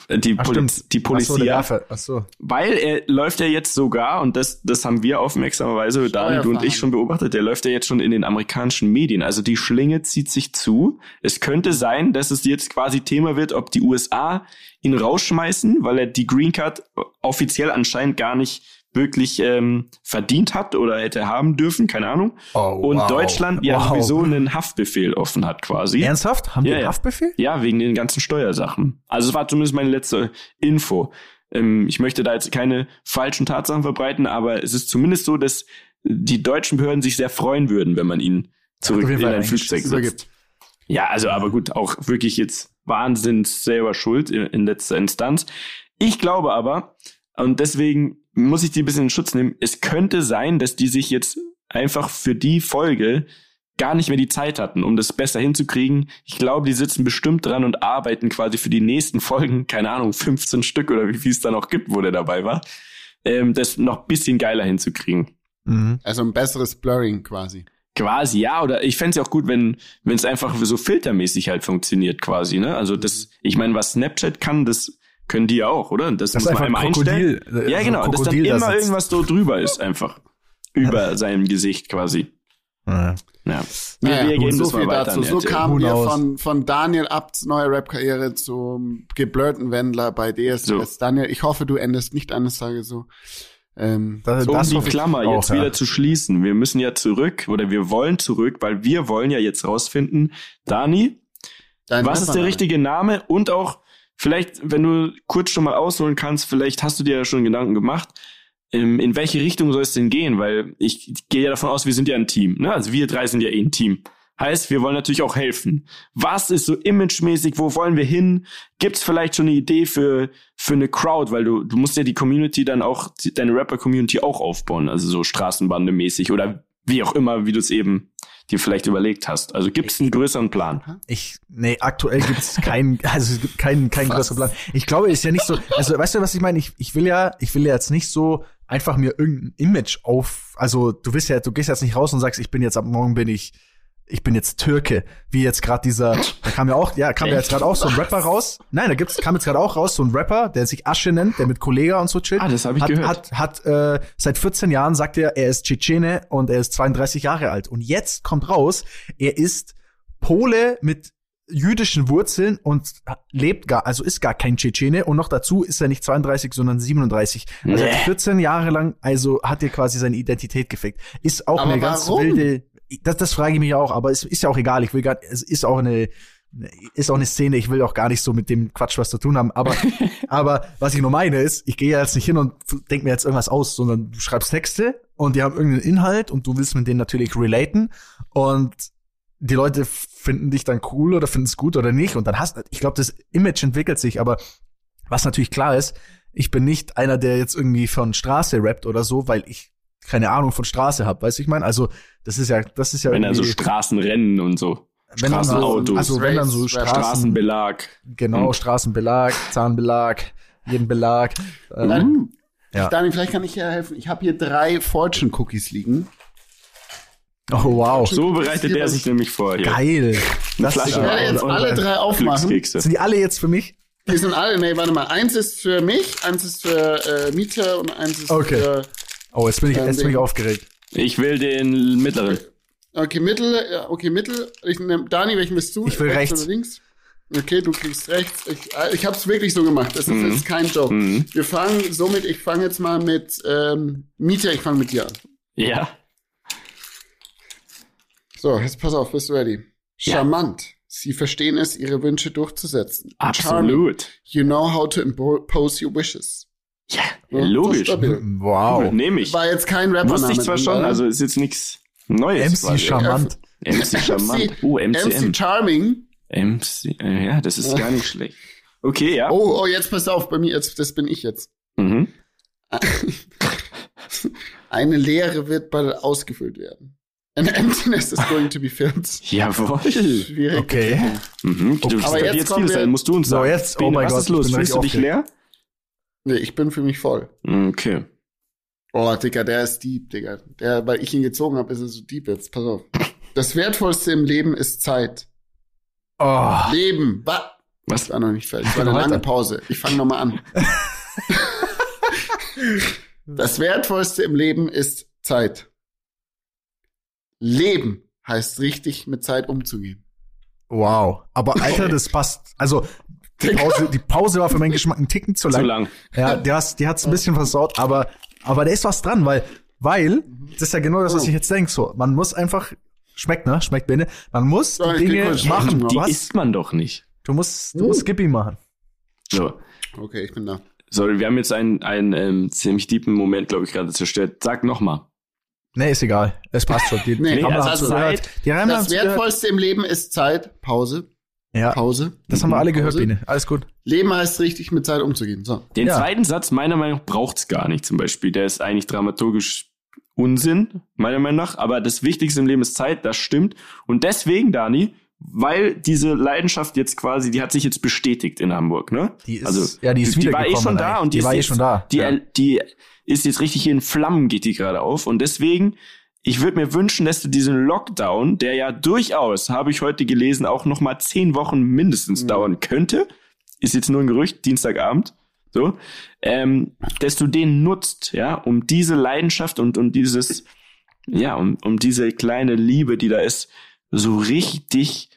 Die, Ach, stimmt. die Ach so. Ach so. Weil er läuft ja jetzt sogar, und das, das haben wir aufmerksamerweise, Dani, du und ich schon beobachtet, der läuft ja jetzt schon in den amerikanischen Medien. Also die Schlinge zieht sich zu. Es könnte sein, dass es jetzt quasi Thema wird, ob die USA ihn rausschmeißen, weil er die Green Card offiziell anscheinend gar nicht wirklich ähm, verdient hat oder hätte haben dürfen, keine Ahnung. Oh, und wow. Deutschland ja Wow. sowieso einen Haftbefehl offen hat quasi. Ernsthaft? Haben die Ja, einen ja. Haftbefehl? Ja, wegen den ganzen Steuersachen. Also es war zumindest meine letzte Info. Ähm, ich möchte da jetzt keine falschen Tatsachen verbreiten, aber es ist zumindest so, dass die deutschen Behörden sich sehr freuen würden, wenn man ihn zurück jeden in ein Flugzeug setzt. Ja, also aber gut, auch wirklich jetzt Wahnsinns selber schuld in, in letzter Instanz. Ich glaube aber, und deswegen muss ich die ein bisschen in Schutz nehmen, es könnte sein, dass die sich jetzt einfach für die Folge gar nicht mehr die Zeit hatten, um das besser hinzukriegen. Ich glaube, die sitzen bestimmt dran und arbeiten quasi für die nächsten Folgen, keine Ahnung, 15 Stück oder wie viel es da noch gibt, wo der dabei war, ähm, das noch bisschen geiler hinzukriegen. Mhm. Also ein besseres Blurring quasi. Quasi, ja, oder ich fände es ja auch gut, wenn wenn es einfach so filtermäßig halt funktioniert, quasi, ne? Also das, ich meine, was Snapchat kann, das können die ja auch, oder? Das, Das muss ist man einfach einmal ein Krokodil, einstellen. Ja, so genau, dass dann immer irgendwas so drüber ist, einfach. Über seinem Gesicht quasi. Ja. Ja. Wir, Naja, wir gehen so viel weiter dazu. So kamen Who wir von, von Daniel Abts neuer Rap-Karriere zum geblurrten Wendler bei DSDS. So. Daniel, ich hoffe, du endest nicht eines Tages so. Ähm, Das, um das die Klammer auch, jetzt ja. wieder zu schließen. Wir müssen ja zurück oder wir wollen zurück, weil wir wollen ja jetzt rausfinden, Dani, dein was ist der richtige Name und auch vielleicht, wenn du kurz schon mal ausholen kannst, vielleicht hast du dir ja schon Gedanken gemacht, ähm, in welche Richtung soll es denn gehen? Weil ich gehe ja davon aus, wir sind ja ein Team. Ne? Also wir drei sind ja eh ein Team. Heißt, wir wollen natürlich auch helfen. Was ist so imagemäßig? Wo wollen wir hin? Gibt's vielleicht schon eine Idee für für eine Crowd? Weil du du musst ja die Community dann auch deine Rapper-Community auch aufbauen, also so Straßenbande-mäßig oder wie auch immer, wie du es eben dir vielleicht überlegt hast. Also gibt's einen größeren Plan? Ich, nee, aktuell gibt's keinen, [laughs] also es gibt keinen, keinen größeren Plan. Ich glaube, ist ja nicht so, also weißt du, was ich meine? Ich, ich will ja, ich will ja jetzt nicht so einfach mir irgendein Image auf, also du bist ja, du gehst jetzt nicht raus und sagst, ich bin jetzt ab morgen bin ich, ich bin jetzt Türke, wie jetzt gerade dieser, da kam ja auch, ja, kam ja jetzt gerade auch so ein Rapper raus. Nein, da gibt's, kam jetzt gerade auch raus, so ein Rapper, der sich Asche nennt, der mit Kollega und so chillt. Ah, das habe ich hat, gehört. Hat, hat äh, seit 14 Jahren sagt er, er ist Tschetschene und er ist 32 Jahre alt. Und jetzt kommt raus, er ist Pole mit jüdischen Wurzeln und lebt gar, also ist gar kein Tschetschene und noch dazu ist er nicht 32, sondern 37. Also Nee. 14 Jahre lang, also hat er quasi seine Identität gefickt. Ist auch Aber eine ganz warum? wilde, das, das frage ich mich auch, aber es ist ja auch egal, ich will gar, es ist auch eine, ist auch eine Szene, ich will auch gar nicht so mit dem Quatsch was zu tun haben, aber, [laughs] aber was ich nur meine ist, ich gehe ja jetzt nicht hin und denk mir jetzt irgendwas aus, sondern du schreibst Texte und die haben irgendeinen Inhalt und du willst mit denen natürlich relaten. Und die Leute finden dich dann cool oder finden es gut oder nicht. Und dann hast, ich glaube, das Image entwickelt sich, aber was natürlich klar ist, ich bin nicht einer, der jetzt irgendwie von Straße rappt oder so, weil ich keine Ahnung von Straße habe, weißt du, ich meine, also das ist ja, das ist ja Wenn er so irgendwie- Straßenrennen und so. wenn dann so, Straßenautos, also wenn dann so Straßen, Straßenbelag. genau, Hm. Straßenbelag, Zahnbelag, jeden Belag. Ähm, Nein, Ja. Daniel, vielleicht kann ich dir helfen. Ich habe hier drei Fortune Cookies liegen. oh wow, So bereitet er sich nämlich vor hier. geil. Das Ich werde jetzt alle drei aufmachen. Sind die alle jetzt für mich? Die sind alle, nee, warte mal. Eins ist für mich, eins ist für äh, Mieter und eins ist Okay. für. Oh, jetzt bin ich, Ähm, jetzt bin ich den- aufgeregt. Ich will den mittleren. Okay, Mittel, ja, okay, Mittel. Ich nehm, Dani, welchen bist du? Ich will rechts. oder links? Okay, du kriegst rechts. Ich, äh, ich hab's wirklich so gemacht. Das ist, Mhm. ist kein Joke. Mhm. Wir fangen somit, ich fange jetzt mal mit ähm, Mieter, ich fange mit dir an. Ja. So, jetzt pass auf, bist du ready? Ja. Charmant. Sie verstehen es, ihre Wünsche durchzusetzen. Charming. Absolut. You know how to impose your wishes. Ja, Ja, logisch. so. Wow. Nehme ich. War jetzt kein Rapper. Wusste ich zwar schon, also ist jetzt nichts Neues. MC quasi. Charmant. MC [laughs] Charmant. MC MCM. Charming. MC, äh, ja, das ist gar nicht schlecht. Okay, ja. Oh, oh, jetzt pass auf, bei mir, jetzt, das bin ich jetzt. Mhm. [laughs] Eine Leere wird bald ausgefüllt werden. An emptiness is going to be filled. Jawohl. Schwierig. Okay. Mhm. Du, Aber jetzt jetzt kommen viel wir- sein, musst du uns So, sagen. jetzt- oh mein was Gott, ist los? Fühlst du dich leer? Nee, ich bin für mich voll. Okay. Oh, Digga, der ist deep, Digga. Der, weil ich ihn gezogen habe, ist er so deep jetzt. Pass auf. Das Wertvollste im Leben ist Zeit. Oh. Leben. Was? Was? War noch nicht fertig. War eine lange Pause. Ich fange nochmal an. das Wertvollste im Leben ist Zeit. Leben heißt richtig mit Zeit umzugehen. Wow. Aber Alter, das passt. Also, die Pause, die Pause war für meinen Geschmack ein Ticken zu lang. Zu lang. Ja, die, hast, die hat's ein bisschen versaut, aber, aber da ist was dran, weil, weil, das ist ja genau das, was ich jetzt denke, so, man muss einfach, schmeckt, ne? Schmeckt Bene. Man muss Ja, die krieg Dinge machen. Die hast, isst man doch nicht. du musst, du musst Skippy machen. So. Okay, ich bin da. Sorry, wir haben jetzt einen, einen ähm, ziemlich tiefen Moment, glaube ich, gerade zerstört. Sag noch mal. Nee, ist egal. Es passt schon. Die, Nee, die also Zeit-. Die Das. Wertvollste im Leben ist Zeit. Pause. Ja, Pause. das haben wir alle gehört, Pause. Bene. Alles gut. Leben heißt richtig mit Zeit umzugehen. So. Den Ja. zweiten Satz, meiner Meinung nach, braucht's gar nicht zum Beispiel. Der ist eigentlich dramaturgisch Unsinn, meiner Meinung nach. Aber das Wichtigste im Leben ist Zeit, das stimmt. Und deswegen, Dani, weil diese Leidenschaft jetzt quasi, die hat sich jetzt bestätigt in Hamburg, ne? Die ist, also, ja, die ist die, die war eh schon da und die, die ist war eh jetzt, schon da. Die, ja. die ist jetzt richtig in Flammen, geht die gerade auf. Und deswegen, ich würde mir wünschen, dass du diesen Lockdown, der ja durchaus, habe ich heute gelesen, auch noch mal zehn Wochen mindestens Mhm. dauern könnte, ist jetzt nur ein Gerücht, Dienstagabend, so, ähm, dass du den nutzt, ja, um diese Leidenschaft und, und dieses, ja, um, um diese kleine Liebe, die da ist, so richtig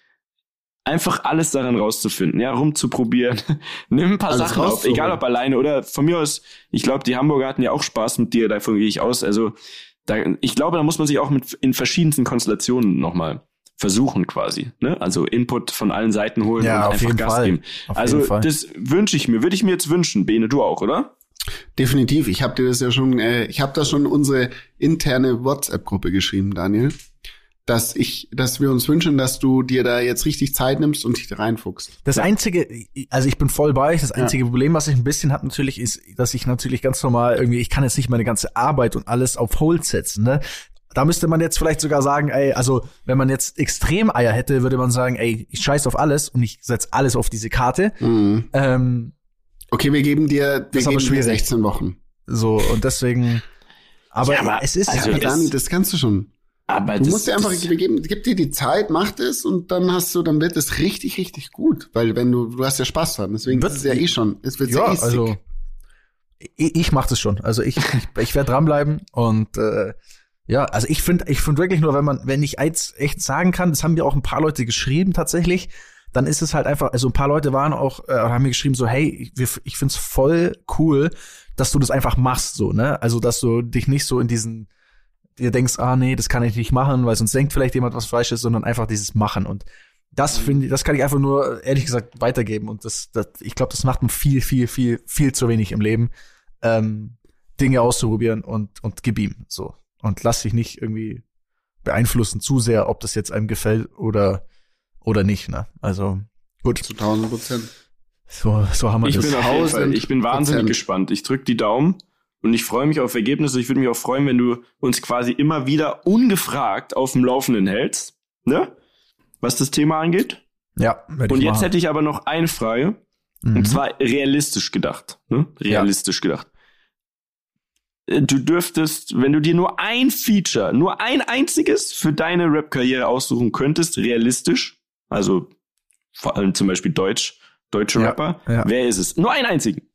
einfach alles daran rauszufinden, ja, rumzuprobieren. [laughs] Nimm ein paar Alles Sachen auf, egal ob alleine oder von mir aus, ich glaube, die Hamburger hatten ja auch Spaß mit dir, davon gehe ich aus. Also, da, ich glaube, da muss man sich auch mit in verschiedensten Konstellationen nochmal versuchen quasi, ne? Also Input von allen Seiten holen Ja, und auf einfach jeden Gas Fall. geben. Auf also jeden Fall. das wünsche ich mir, würde ich mir jetzt wünschen, Bene, du auch, oder? Definitiv. Ich habe dir das ja schon, äh, ich habe da schon unsere interne WhatsApp-Gruppe geschrieben, Daniel, dass ich, dass wir uns wünschen, dass du dir da jetzt richtig Zeit nimmst und dich da reinfuchst. Das einzige, also ich bin voll bei euch. Das einzige Problem, was ich ein bisschen habe natürlich, ist, dass ich natürlich ganz normal irgendwie, ich kann jetzt nicht meine ganze Arbeit und alles auf Hold setzen. Ne? Da müsste man jetzt vielleicht sogar sagen, ey, also wenn man jetzt extrem Eier hätte, würde man sagen, ey, ich scheiß auf alles und ich setz alles auf diese Karte. Mhm. Ähm, Okay, wir geben dir, wir Das ist aber geben dir schwierig. 16 Wochen. so und deswegen. Aber, Ja, aber es ist also ja, Dani, das kannst du schon. Aber Du das, musst dir einfach, das, geben, gib dir die Zeit, mach das und dann hast du, dann wird es richtig, richtig gut. Weil wenn du, du hast ja Spaß dran, deswegen Wird- ist es ja eh schon, es wird ja, eh sick. also ich, ich mach das schon. Also ich, ich, [laughs] ich werde dranbleiben und äh, ja, also ich finde, ich finde wirklich nur, wenn man, wenn ich eins echt sagen kann, das haben mir auch ein paar Leute geschrieben tatsächlich, dann ist es halt einfach, also ein paar Leute waren auch, äh, haben mir geschrieben so, hey, wir, ich find's voll cool, dass du das einfach machst, so, ne? Also, dass du dich nicht so in diesen, dir denkst, ah nee, das kann ich nicht machen, weil sonst denkt vielleicht jemand was falsch ist, sondern einfach dieses Machen und das finde ich, das kann ich einfach nur ehrlich gesagt weitergeben und das, das ich glaube, das macht man viel, viel, viel, viel zu wenig im Leben, ähm, Dinge auszuprobieren und und gib ihm so und lass dich nicht irgendwie beeinflussen zu sehr, ob das jetzt einem gefällt oder oder nicht, ne? Also gut, Zu 1000 Prozent. so so haben wir ich das. bin auf jeden Fall, ich bin wahnsinnig Prozent. gespannt. Ich drück die Daumen und ich freue mich auf Ergebnisse. Ich würde mich auch freuen, wenn du uns quasi immer wieder ungefragt auf dem Laufenden hältst, ne? Was das Thema angeht. ja, Und jetzt machen. hätte ich aber noch eine Frage. Mhm. Und zwar realistisch gedacht. Ne? Realistisch gedacht. Äh, Du dürftest, wenn du dir nur ein Feature, nur ein einziges für deine Rap-Karriere aussuchen könntest, realistisch, also vor allem zum Beispiel Deutsch, deutsche Ja, Rapper. ja. Wer ist es? Nur einen einzigen.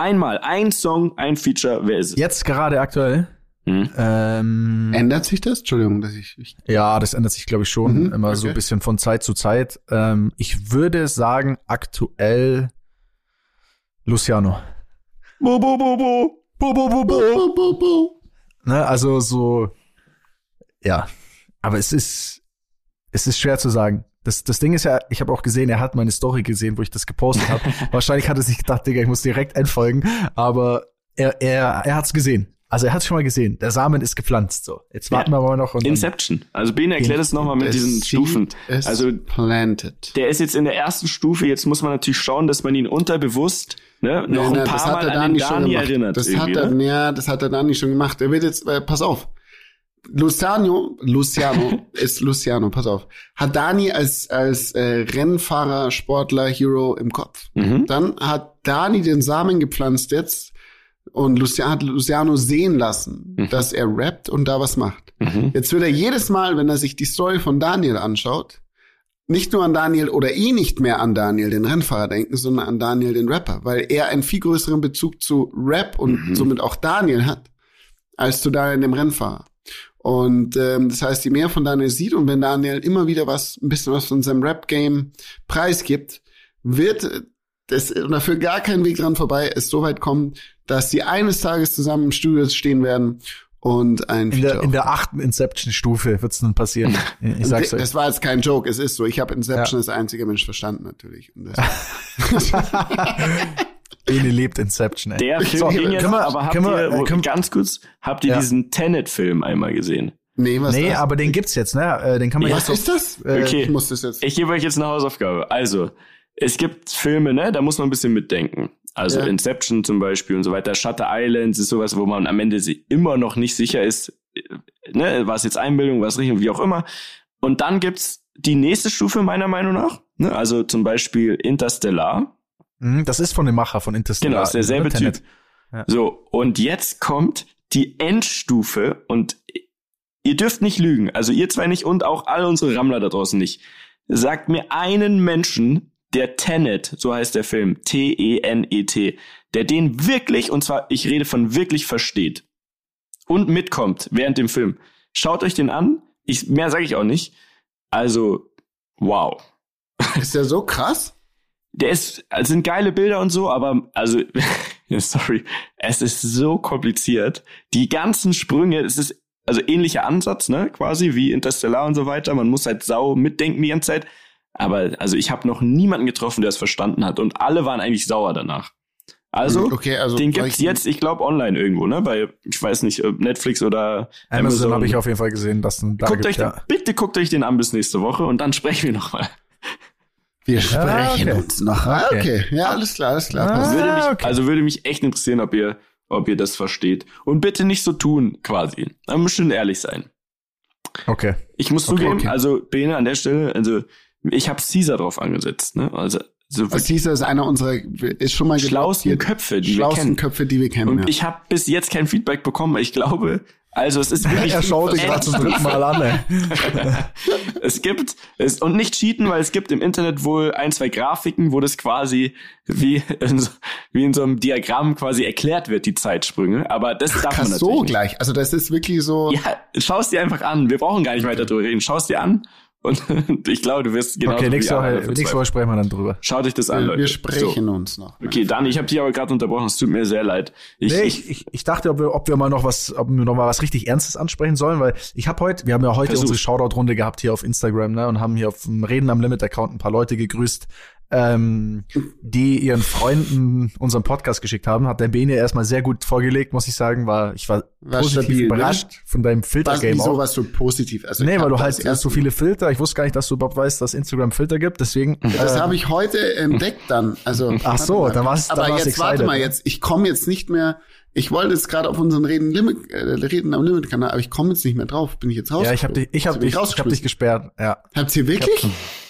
Einmal, ein Song, ein Feature, wer ist es? Jetzt gerade aktuell. Hm? Ähm, Ändert sich das? Entschuldigung, dass ich, ich ja, das ändert sich, glaube ich, schon Mhm, immer so ein okay. bisschen von Zeit zu Zeit. Ähm, ich würde sagen, aktuell Luciano. Bo, bo, bo, bo. Bo, bo, bo, Bu, bu, bu. Ne, also so, ja. Aber es ist, es ist schwer zu sagen. Das, das Ding ist ja, ich habe auch gesehen, er hat meine Story gesehen, wo ich das gepostet habe. [laughs] Wahrscheinlich hat er sich gedacht, Digga, ich muss direkt entfolgen. Aber er, er, er hat's gesehen. Also er hat's schon mal gesehen. Der Samen ist gepflanzt. So, jetzt warten wir mal noch. Und Inception. Also Bene, erklär das nochmal mit diesen Stufen. Also planted. der ist jetzt in der ersten Stufe. Jetzt muss man natürlich schauen, dass man ihn unterbewusst ne, noch Nein, ein nein, paar Mal an den Dani schon Dani gemacht. erinnert. Das hat er, ne? ja, das hat er Dani schon gemacht. Er wird jetzt, äh, pass auf. Luciano, Luciano [laughs] ist Luciano, pass auf. Hat Dani als, als äh, Rennfahrer, Sportler, Hero im Kopf. Mhm. Dann hat Dani den Samen gepflanzt jetzt und Luciano, hat Luciano sehen lassen, Mhm. dass er rappt und da was macht. Mhm. Jetzt wird er jedes Mal, wenn er sich die Story von Daniel anschaut, nicht nur an Daniel oder eh nicht mehr an Daniel, den Rennfahrer denken, sondern an Daniel, den Rapper, weil er einen viel größeren Bezug zu Rap und Mhm. somit auch Daniel hat, als zu Daniel, dem Rennfahrer. Und ähm, das heißt, je mehr von Daniel sieht und wenn Daniel immer wieder was, ein bisschen was von seinem Rap-Game preisgibt, wird das, und dafür gar kein Weg dran vorbei, es so weit kommen, dass sie eines Tages zusammen im Studio stehen werden und ein in der, in der achten Inception-Stufe wird's dann passieren. [laughs] Ich sag's euch. das war jetzt kein Joke, es ist so. Ich habe Inception als einziger Mensch verstanden natürlich. [laughs] [laughs] Bene lebt Inception, ey. Der [laughs] Film So, ging jetzt, wir- aber habt wir- ihr, können- ganz kurz, habt ihr Ja. diesen Tenet-Film einmal gesehen? nee, was Nee, das? aber den gibt's jetzt, ne? Äh, Den kann man Ja, jetzt was ist das? Äh, Okay. Ich muss das jetzt. Ich gebe euch jetzt eine Hausaufgabe. Also, es gibt Filme, ne, da muss man ein bisschen mitdenken. Also Ja. Inception zum Beispiel und so weiter. Shutter Island ist sowas, wo man am Ende immer noch nicht sicher ist, äh, ne, was jetzt Einbildung, was richtig, wie auch immer. Und dann gibt's die nächste Stufe meiner Meinung nach. Ne? Also zum Beispiel Interstellar. Mhm, Das ist von dem Macher von Interstellar. Genau, ist derselbe Tenet. Typ. Ja. So, und jetzt kommt die Endstufe und ihr dürft nicht lügen. Also ihr zwei nicht und auch all unsere Rammler da draußen nicht. Sagt mir einen Menschen, der Tenet, so heißt der Film, T-E-N-E-T, der den wirklich, und zwar, ich rede von wirklich versteht und mitkommt während dem Film. Schaut euch den an. Ich, mehr sage ich auch nicht. Also, wow. Ist der so krass? Der ist, es sind geile Bilder und so, aber also, [laughs] ja, sorry, es ist so kompliziert. Die ganzen Sprünge, es ist also ähnlicher Ansatz, ne, quasi wie Interstellar und so weiter. Man muss halt sau mitdenken die ganze Zeit. Aber also ich habe noch niemanden getroffen, der es verstanden hat und alle waren eigentlich sauer danach. Also, okay, also den gibt's jetzt, ich glaube, online irgendwo, ne? Bei, ich weiß nicht, Netflix oder Amazon habe ich auf jeden Fall gesehen, dass es da Guckt gibt, euch ja. den, bitte guckt euch den an bis nächste Woche und dann [laughs] sprechen wir nochmal. Wir sprechen okay. uns noch. Ah, Okay. okay, ja, alles klar, alles klar. Ah. Würde mich, okay. Also würde mich echt interessieren, ob ihr, ob ihr das versteht. Und bitte nicht so tun, quasi. Da muss schon ehrlich sein. Okay. Ich muss zugeben, okay. also Bene an der Stelle, also ich habe Caesar drauf angesetzt, ne? Also so wirklich hieß das? Einer unserer ist schon mal schlausten. Köpfe, die wir schlausten kennen. Köpfe, die wir kennen. Und ja. ich habe bis jetzt kein Feedback bekommen. Ich glaube, also es ist wirklich Er schaut dich gerade zum dritten Mal an, ey. [laughs] es gibt es und nicht cheaten, weil es gibt im Internet wohl ein, zwei Grafiken, wo das quasi wie in so, wie in so einem Diagramm quasi erklärt wird, die Zeitsprünge. Aber das darf man Krass, natürlich so nicht. gleich. Also das ist wirklich so. Ja, schau's dir einfach an. Wir brauchen gar nicht weiter drüber reden. Schau's dir an. Und [laughs] ich glaube, du wirst genau Okay, nächste Woche, nächste Woche sprechen wir dann drüber. Schaut euch das an, wir, Leute. wir sprechen So. uns noch. Okay, Dani, ich habe dich aber gerade unterbrochen. Es tut mir sehr leid. Ich, nee, ich, ich, ich dachte, ob wir, ob wir mal noch was, ob wir noch mal was richtig Ernstes ansprechen sollen, weil ich habe heute, wir haben ja heute Versuch. unsere Shoutout-Runde gehabt hier auf Instagram, ne, und haben hier auf dem Reden am Limit-Account ein paar Leute gegrüßt, ähm, die ihren Freunden unseren Podcast geschickt haben. Hat der Bene erstmal sehr gut vorgelegt, muss ich sagen, war, ich war, War positiv stabil, ne? überrascht von deinem Filter-Game wieso auch. warst du positiv? Also Nee, weil du halt erst- so viele Filter, ich wusste gar nicht, dass du überhaupt weißt, dass Instagram Filter gibt, deswegen. Das äh, habe ich heute entdeckt dann. Also [laughs] Ach so, warte mal. da war's- da Aber war's jetzt warte excited, mal ne? jetzt. Ich komme jetzt nicht mehr. Ich wollte jetzt gerade auf unseren Reden Limit, äh, Reden am Limit Kanal, aber ich komme jetzt nicht mehr drauf. Bin ich jetzt raus? ja, ich habe dich, ich habe dich, ich hab dich gesperrt, ja. Habt ihr wirklich?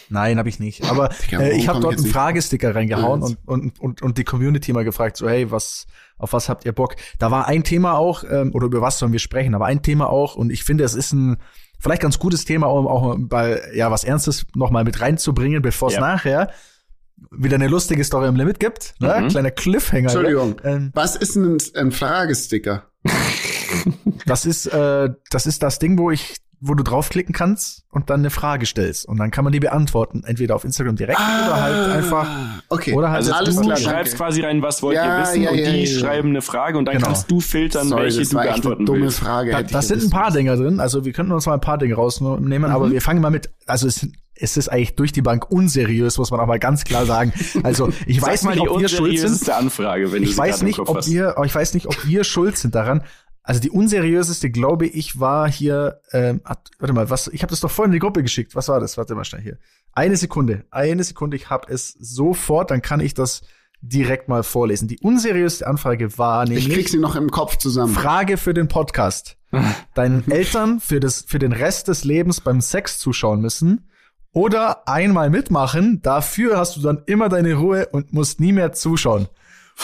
Nein, habe ich nicht. Aber äh, ich habe dort einen? Fragesticker reingehauen Ja, und, und, und, und die Community mal gefragt, so hey, was, auf was habt ihr Bock? Da war ein Thema auch, ähm, oder über was sollen wir sprechen, aber ein Thema auch, und ich finde, es ist ein vielleicht ganz gutes Thema, um auch bei ja was Ernstes noch mal mit reinzubringen, bevor es Ja. nachher wieder eine lustige Story im Limit gibt. Ne? Mhm. Kleiner Cliffhanger. Entschuldigung. Ähm, Was ist denn ein Fragesticker? das ist äh, das ist das Ding, wo ich wo du draufklicken kannst und dann eine Frage stellst und dann kann man die beantworten, entweder auf Instagram direkt oder halt einfach Ah, Okay. oder halt Also alles du schreibst danke. quasi rein, was wollt Ja, ihr wissen ja, und ja, die ja, ja. schreiben eine Frage und dann Genau. kannst du filtern, Sorry, welche das du war echt eine beantworten dumme willst. Frage. Da, hätte ich da sind das ein paar Dinger drin, also wir könnten uns mal ein paar Dinge rausnehmen, aber wir fangen mal mit, also es, es ist eigentlich durch die Bank unseriös, muss man auch mal ganz klar sagen. Also ich weiß mal nicht, die ob wir schuld sind. Anfrage, wenn Ich weiß nicht, ob wir, ich weiß nicht, ob wir schuld sind daran. Also die unseriöseste, glaube ich, war hier, ähm, hat- warte mal, was, ich habe das doch vorhin in die Gruppe geschickt. Was war das? Warte mal schnell hier. Eine Sekunde, eine Sekunde, ich habe es sofort, dann kann ich das direkt mal vorlesen. Die unseriöste Anfrage war Ich krieg nämlich sie noch im Kopf zusammen. Frage für den Podcast. [laughs] Deinen Eltern für, das, für den Rest des Lebens beim Sex zuschauen müssen oder einmal mitmachen, dafür hast du dann immer deine Ruhe und musst nie mehr zuschauen.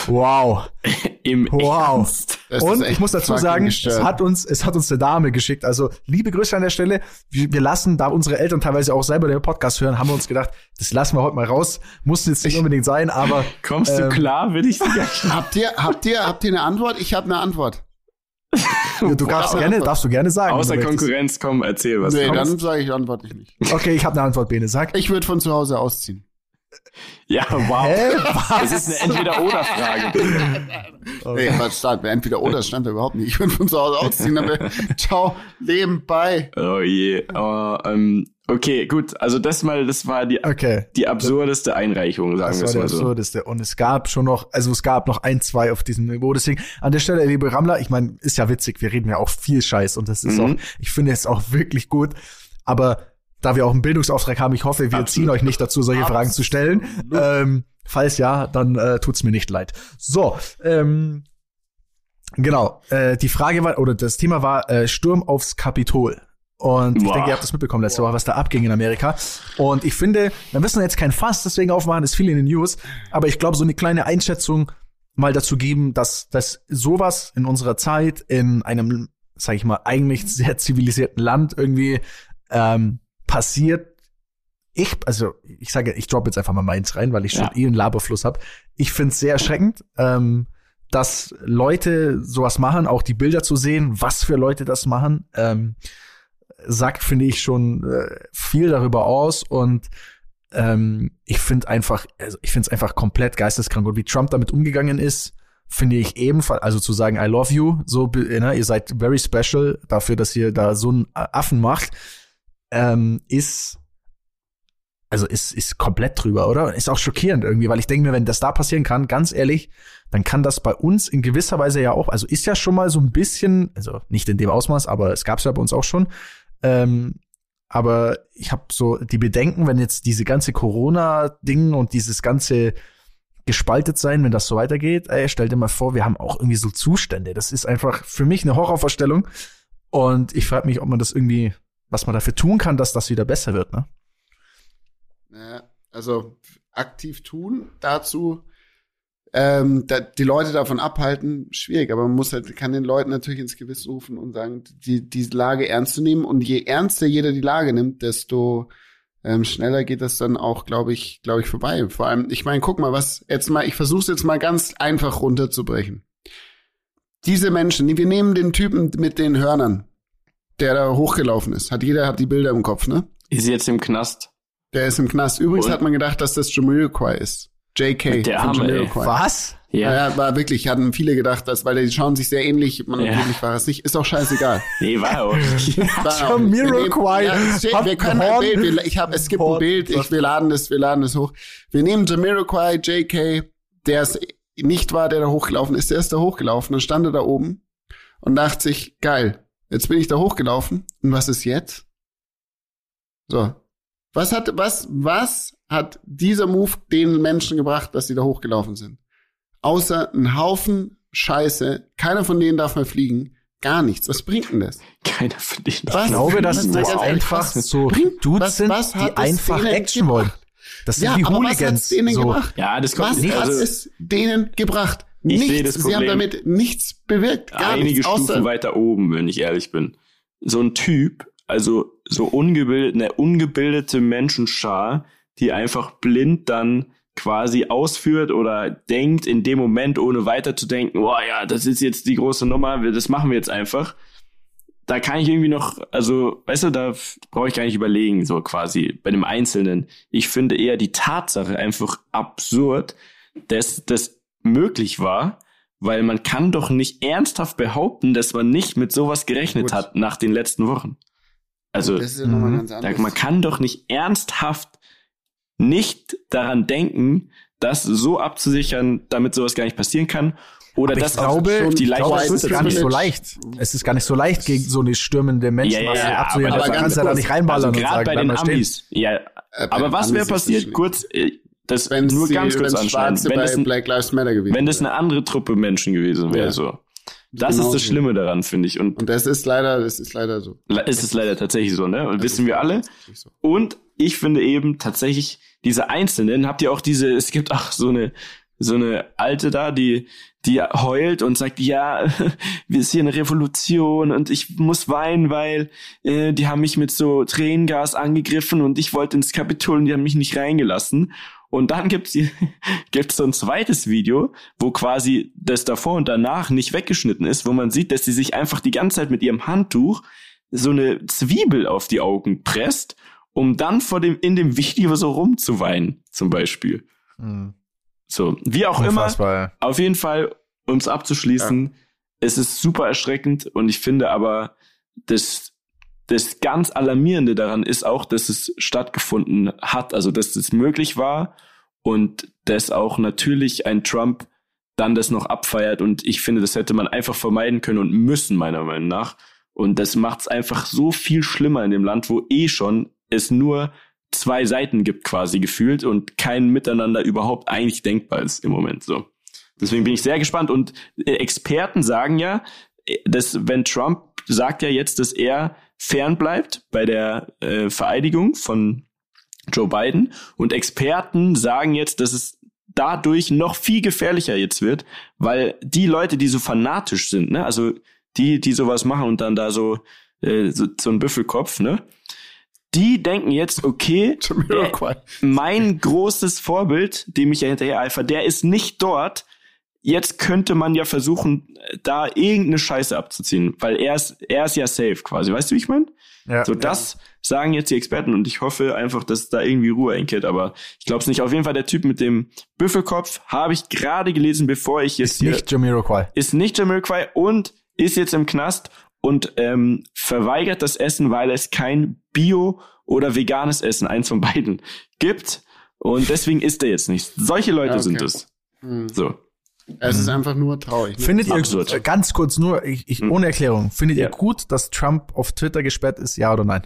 Wow. [laughs] Im Wow. Ernst? Und ich muss dazu sagen, gestört. es hat uns, es hat uns eine Dame geschickt. Also liebe Grüße an der Stelle. Wir, wir lassen, da unsere Eltern teilweise auch selber den Podcast hören, haben wir uns gedacht, das lassen wir heute mal raus. Muss jetzt nicht Ich- unbedingt sein, aber Kommst du Ähm, klar, will ich sie [laughs] gleich. Habt ihr, habt ihr, habt ihr eine Antwort? Ich habe eine Antwort. [laughs] du darfst gerne, darfst du gerne sagen. Außer du. Konkurrenz, komm, erzähl was. nee, du dann kommst. sage ich, antworte ich nicht. Okay, ich habe eine Antwort, Bene. Sag. Ich würde von zu Hause ausziehen. Ja, wow. Hä? Das ist eine Entweder-Oder-Frage. Nee, was stand? Entweder oder stand da überhaupt nicht. Ich würde von zu Hause ausziehen, aber [laughs] ciao, Leben bei. Oh je. Oh, ähm, okay, gut. Also das mal, das war die, Okay. die absurdeste Einreichung, sagen Das wir war es der mal so. absurdeste. Und es gab schon noch, also es gab noch ein, zwei auf diesem Niveau. Deswegen an der Stelle, liebe Rammler, ich meine, ist ja witzig, wir reden ja auch viel Scheiß und das ist Mhm. auch, ich finde es auch wirklich gut. Aber da wir auch einen Bildungsauftrag haben, ich hoffe, wir Absolut. ziehen euch nicht dazu, solche Fragen zu stellen. Ähm, falls ja, dann äh, tut's mir nicht leid. So, ähm, genau. Äh, die Frage war, oder das Thema war äh, Sturm aufs Kapitol. Und ich Boah. denke, ihr habt das mitbekommen letzte Woche, was da abging in Amerika. Und ich finde, wir müssen jetzt kein Fass deswegen aufmachen, ist viel in den News. Aber ich glaube, so eine kleine Einschätzung mal dazu geben, dass, dass sowas in unserer Zeit in einem, sag ich mal, eigentlich sehr zivilisierten Land irgendwie ähm, passiert. Ich, also ich sage, ich drop jetzt einfach mal meins rein, weil ich schon Ja. eh einen Laberfluss habe. Ich finde es sehr erschreckend, ähm, dass Leute sowas machen, auch die Bilder zu sehen, was für Leute das machen, ähm, sagt, finde ich, schon äh, viel darüber aus und ähm, ich finde einfach, also ich finde es einfach komplett geisteskrank und wie Trump damit umgegangen ist, finde ich ebenfalls, also zu sagen, I love you, so, ne, ihr seid very special dafür, dass ihr da so einen Affen macht, ähm, ist, also ist, ist komplett drüber, oder? Ist auch schockierend irgendwie, weil ich denke mir, wenn das da passieren kann, ganz ehrlich, dann kann das bei uns in gewisser Weise ja auch, also ist ja schon mal so ein bisschen, also nicht in dem Ausmaß, aber es gab's ja bei uns auch schon, ähm, aber ich habe so die Bedenken, wenn jetzt diese ganze Corona-Ding und dieses ganze gespaltet sein, wenn das so weitergeht, ey, stell dir mal vor, wir haben auch irgendwie so Zustände. Das ist einfach für mich eine Horrorvorstellung. Und ich frage mich, ob man das irgendwie, was man dafür tun kann, dass das wieder besser wird, ne? Ja, also aktiv tun dazu, ähm, da, die Leute davon abhalten, schwierig, aber man muss halt, kann den Leuten natürlich ins Gewissen rufen und sagen, die, die Lage ernst zu nehmen. Und je ernster jeder die Lage nimmt, desto ähm, schneller geht das dann auch, glaube ich, glaube ich, vorbei. Vor allem, ich meine, guck mal, was jetzt mal, ich versuche es jetzt mal ganz einfach runterzubrechen. Diese Menschen, wir nehmen den Typen mit den Hörnern, der da hochgelaufen ist. Hat jeder hat die Bilder im Kopf, ne? Ist jetzt im Knast. Der ist im Knast. Übrigens Und? hat man gedacht, dass das Jamiroquai ist. JK Der von Arme, ey. Jamiroquai. Was? Ja. Ja. war wirklich, hatten viele gedacht, dass, weil die schauen sich sehr ähnlich, man Ja. natürlich war es nicht, ist auch scheißegal. [laughs] Nee, war auch. [laughs] Jamiroquai nicht. Wir, nehmen- ja, steht, wir können ein. Bild, wir, ich hab, es gibt ein. Bild, ich, wir laden das, wir laden das hoch. Wir nehmen Jamiroquai, JK, der es nicht war, der da hochgelaufen ist, der ist da hochgelaufen, dann stand er da oben und dachte sich, geil, jetzt bin ich da hochgelaufen und was ist jetzt? So. Was hat, was, was hat dieser Move den Menschen gebracht, dass sie da hochgelaufen sind? Außer ein Haufen Scheiße, keiner von denen darf mehr fliegen, gar nichts. Was bringt denn das? Keiner für dich. Was? Ich glaube, das ganz ehrlich, einfach was so bringt- Dudes was- sind, was hat die es einfach denen Action gebracht? wollen. Das sind Ja, die aber was Hooligans. hat's denen so. gebracht? Ja, das kommt Was nicht. hat Also, es denen gebracht? Nichts. Sie haben damit nichts bewirkt. Gar einige nichts. Stufen weiter oben, wenn ich ehrlich bin. So ein Typ, also so ungebildet, eine ungebildete Menschenschar, die einfach blind dann quasi ausführt oder denkt in dem Moment, ohne weiterzudenken, oh ja, das ist jetzt die große Nummer, das machen wir jetzt einfach. Da kann ich irgendwie noch, also, weißt du, da brauche ich gar nicht überlegen, so quasi bei dem Einzelnen. Ich finde eher die Tatsache einfach absurd, dass das möglich war, weil man kann doch nicht ernsthaft behaupten, dass man nicht mit sowas gerechnet Gut. hat nach den letzten Wochen. Also, das ist ja nochmal mhm. ganz da, anders. man kann doch nicht ernsthaft nicht daran denken, das so abzusichern, damit sowas gar nicht passieren kann. Oder Aber ich das glaube, auch die ich leichte glaube, es ist gar nicht so leicht. Es ist gar nicht so leicht, gegen so eine stürmende Menschenmasse Ja, ja, abzuwehren. aber Du ganz kannst ja da nicht reinballern Also und gerade sagen, bei den. Amis. Ja, Äh, aber was wäre das passiert? Kurz, äh, das Wenn's nur die- ganz kurz wenn's anschneiden. Schwarze Wenn das, ein, Black Lives Matter gewesen wenn das eine andere Truppe Menschen gewesen wäre, Ja. so. Das Genau ist das so. Schlimme daran, finde ich. Und Und das ist leider, das ist leider so. ist es leider tatsächlich so, ne? Und wissen wir alle. Das so. Und ich finde eben tatsächlich diese Einzelnen, habt ihr auch diese, es gibt auch so eine, so eine Alte da, die, die heult und sagt, ja, [laughs] wir ist hier eine Revolution und ich muss weinen, weil äh, die haben mich mit so Tränengas angegriffen und ich wollte ins Kapitol und die haben mich nicht reingelassen. Und dann gibt's [laughs] gibt's so ein zweites Video, wo quasi das davor und danach nicht weggeschnitten ist, wo man sieht, dass sie sich einfach die ganze Zeit mit ihrem Handtuch so eine Zwiebel auf die Augen presst, um dann vor dem, in dem Video so rumzuweinen, zum Beispiel. Hm. So, wie auch immer, Unfassbar. auf jeden Fall, um es abzuschließen, es ist super erschreckend und ich finde aber, das, das ganz Alarmierende daran ist auch, dass es stattgefunden hat, also dass es möglich war und dass auch natürlich ein Trump dann das noch abfeiert und ich finde, das hätte man einfach vermeiden können und müssen, meiner Meinung nach. Und das macht es einfach so viel schlimmer in dem Land, wo eh schon es nur zwei Seiten gibt quasi gefühlt und kein Miteinander überhaupt eigentlich denkbar ist im Moment so. Deswegen bin ich sehr gespannt und äh, Experten sagen ja, äh, dass wenn Trump sagt ja jetzt, dass er fern bleibt bei der äh, Vereidigung von Joe Biden und Experten sagen jetzt, dass es dadurch noch viel gefährlicher jetzt wird, weil die Leute, die so fanatisch sind, ne, also die, die sowas machen und dann da so äh, so, so ein Büffelkopf, ne, die denken jetzt, okay, [laughs] der, mein großes Vorbild, dem ich ja hinterher eifer, der ist nicht dort. Jetzt könnte man ja versuchen, da irgendeine Scheiße abzuziehen, weil er ist, er ist ja safe quasi. Weißt du, wie ich meine? Ja. So, das sagen jetzt die Experten und ich hoffe einfach, dass da irgendwie Ruhe einkehrt, aber ich glaube es nicht. Auf jeden Fall der Typ mit dem Büffelkopf habe ich gerade gelesen, bevor ich jetzt ist nicht Jamiroquai. ist nicht Jamiroquai und ist jetzt im Knast und ähm, verweigert das Essen, weil es kein Bio- oder veganes Essen, eins von beiden, gibt. Und deswegen isst er jetzt nicht. Solche Leute Ja, okay. sind es. Hm. So. Es ist einfach nur traurig. Ne? Findet ihr, Absurd. äh, ganz kurz nur, ich, ich, Hm. ohne Erklärung, findet Ja. ihr gut, dass Trump auf Twitter gesperrt ist, ja oder nein?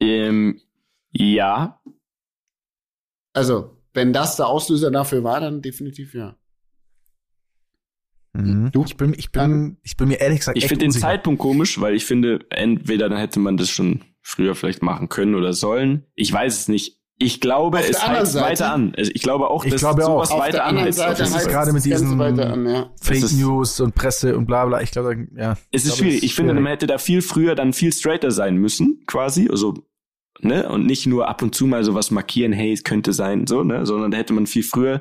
Ähm, ja, Also, wenn das der Auslöser dafür war, dann definitiv ja. Mhm. Du? Ich bin, ich bin, ich bin mir ehrlich gesagt ich finde den. Zeitpunkt komisch, weil ich finde, entweder dann hätte man das schon früher vielleicht machen können oder sollen. Ich weiß es nicht. Ich glaube, es heizt Seite- weiter an. Also Ich glaube auch, Ich dass glaube sowas auch. Weiter anheizt. Seite Das ist gerade mit diesen- weiter an, ja. Fake ist- News und Presse und bla bla. Ich glaube, ja. Es ist glaube, schwierig. das Ich finde, schwierig. man hätte da viel früher dann viel straighter sein müssen, quasi. Also, ne? Und nicht nur ab und zu mal sowas markieren, hey, es könnte sein, so, ne? Sondern da hätte man viel früher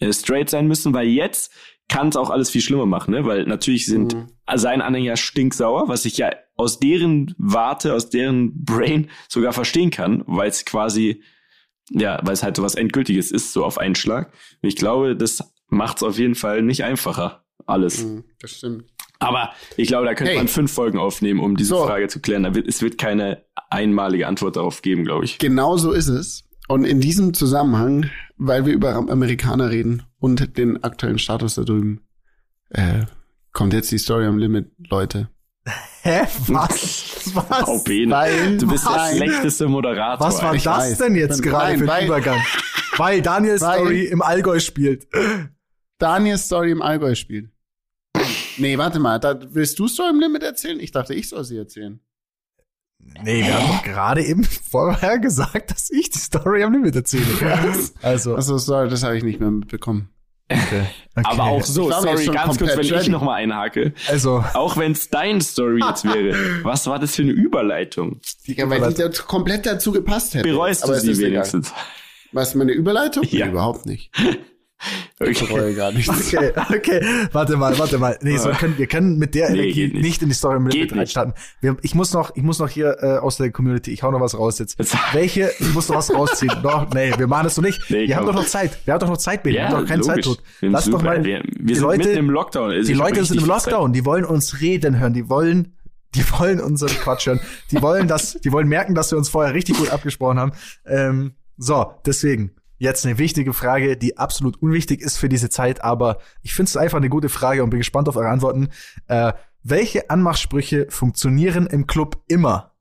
äh, straight sein müssen, weil jetzt kann es auch alles viel schlimmer machen, ne? Weil natürlich sind Mhm. sein Anhänger stinksauer, was ich ja aus deren Warte, aus deren Brain sogar verstehen kann, weil es quasi, ja, weil es halt sowas Endgültiges ist, so auf einen Schlag. Und ich glaube, das macht es auf jeden Fall nicht einfacher, alles. Mhm, Das stimmt. Aber ich glaube, da könnte Hey. man fünf Folgen aufnehmen, um diese So. Frage zu klären. Es wird keine einmalige Antwort darauf geben, glaube ich. Genau so ist es. Und in diesem Zusammenhang, weil wir über Amerikaner reden und den aktuellen Status da drüben, äh, kommt jetzt die Story am Limit, Leute. Hä? Was? Was? Oh, Bene. Weil- du bist der Nein. schlechteste Moderator. Was war das weiß. denn jetzt Nein, gerade für ein weil- Übergang? [laughs] Weil Daniel Weil- Story im Allgäu spielt. Daniels Story im Allgäu spielt. Nee, warte mal, da, willst du Story im Limit erzählen? Ich dachte, ich soll sie erzählen. Nee, wir haben doch gerade eben [laughs] vorher gesagt, dass ich die Story am Limit erzähle. Also, Achso, sorry, das habe ich nicht mehr mitbekommen. Okay. [laughs] okay. Aber auch so, sorry, ganz kurz, wenn ich nochmal einhake. Also, Auch wenn es deine Story jetzt [laughs] wäre. Was war das für eine Überleitung? Digga, weil die da komplett dazu gepasst hätte. Bereust du sie ist egal. wenigstens? Was, meine Überleitung? Ja. Nee, überhaupt nicht. [laughs] Okay. Ich bereue gar nichts. Okay, okay, warte mal, warte mal. Nee, so können, wir können mit der Nee, Energie nicht. nicht. in die Story mit, mit reinstarten. Wir, ich muss noch, ich muss noch hier äh, aus der Community, ich hau noch was raus jetzt. Jetzt- Welche, ich muss noch was rausziehen. doch, nee, wir machen das so nicht. Nee, wir haben doch noch Zeit. Wir haben doch noch Zeit, Baby. wir haben doch keinen logisch. Zeitdruck. Lass doch mal. Wir, wir die sind Leute, mitten im Lockdown. Also die Leute sind im Lockdown, die wollen uns reden hören, die wollen, die wollen unseren Quatsch hören, die wollen das, die wollen merken, dass wir uns vorher richtig gut abgesprochen haben. Ähm, so, deswegen. Jetzt eine wichtige Frage, die absolut unwichtig ist für diese Zeit, aber ich finde es einfach eine gute Frage und bin gespannt auf eure Antworten. Äh, welche Anmachsprüche funktionieren im Club immer?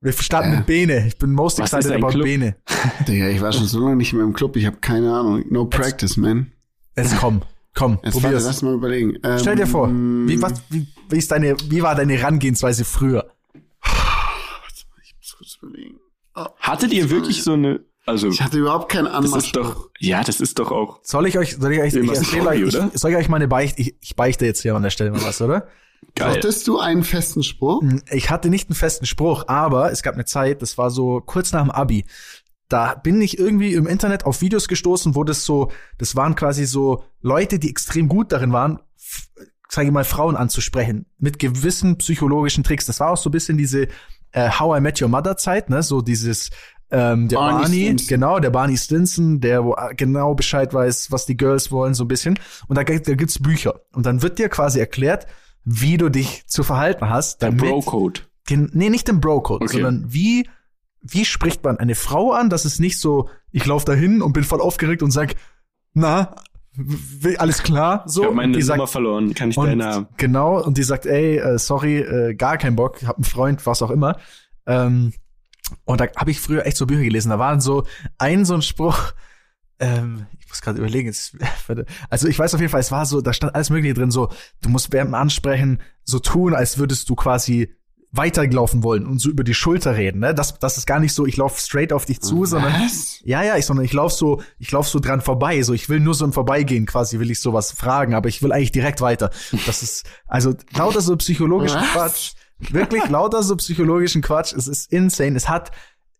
Wir starten mit Bene. Ich bin most excited about Club? Bene. [laughs] Digga, ich war schon so lange nicht mehr im Club, ich habe keine Ahnung. No practice, man. Jetzt komm, komm, Jetzt warte, lass mal überlegen. Ähm, Stell dir vor, wie, was, wie, wie, ist deine, wie war deine Herangehensweise früher? Ich muss kurz überlegen. Oh, Hattet ihr wirklich so eine, also, Ich hatte überhaupt keinen das Anmachspruch. ist doch, ja, das ist doch auch, Soll ich euch, soll ich euch, ich erzähle euch, oder? ich, soll ich euch meine Beichte, ich, ich beichte jetzt hier an der Stelle mal was, oder? geil. Hattest du einen festen Spruch? Ich hatte nicht einen festen Spruch, aber es gab eine Zeit, das war so kurz nach dem Abi. Da bin ich irgendwie im Internet auf Videos gestoßen, wo das so, das waren quasi so Leute, die extrem gut darin waren, sage ich mal, Frauen anzusprechen, mit gewissen psychologischen Tricks. Das war auch so ein bisschen diese äh, How I Met Your Mother Zeit, ne, so dieses ähm, der Barney Barney, Stinson. genau, der Barney Stinson, der wo äh, genau Bescheid weiß, was die Girls wollen, so ein bisschen. Und da, gibt- da gibt's Bücher. Und dann wird dir quasi erklärt, wie du dich zu verhalten hast, Der Bro-Code. Nee, nicht im Bro-Code, Okay. sondern wie, wie spricht man eine Frau an, dass es nicht so, ich laufe da hin und bin voll aufgeregt und sag, na, alles klar, so. Ich habe meine die Nummer sagt, verloren, kann ich deine genau, und die sagt, ey, äh, sorry, äh, gar keinen Bock, hab einen Freund, was auch immer. Ähm, und da habe ich früher echt so Bücher gelesen, da waren so ein so ein Spruch, ähm, ich muss gerade überlegen, jetzt, [laughs] also ich weiß auf jeden Fall, es war so, da stand alles Mögliche drin, so, du musst während dem Ansprechen so tun, als würdest du quasi weiterlaufen wollen und so über die Schulter reden, ne? Das, das ist gar nicht so, ich laufe straight auf dich zu, sondern Was? ja, ja, ich, sondern ich lauf so, ich lauf so dran vorbei, so ich will nur so im Vorbeigehen quasi, will ich sowas fragen, aber ich will eigentlich direkt weiter. Das ist, also lauter so psychologischen Was? Quatsch. Wirklich lauter so psychologischen Quatsch. Es ist insane. Es hat,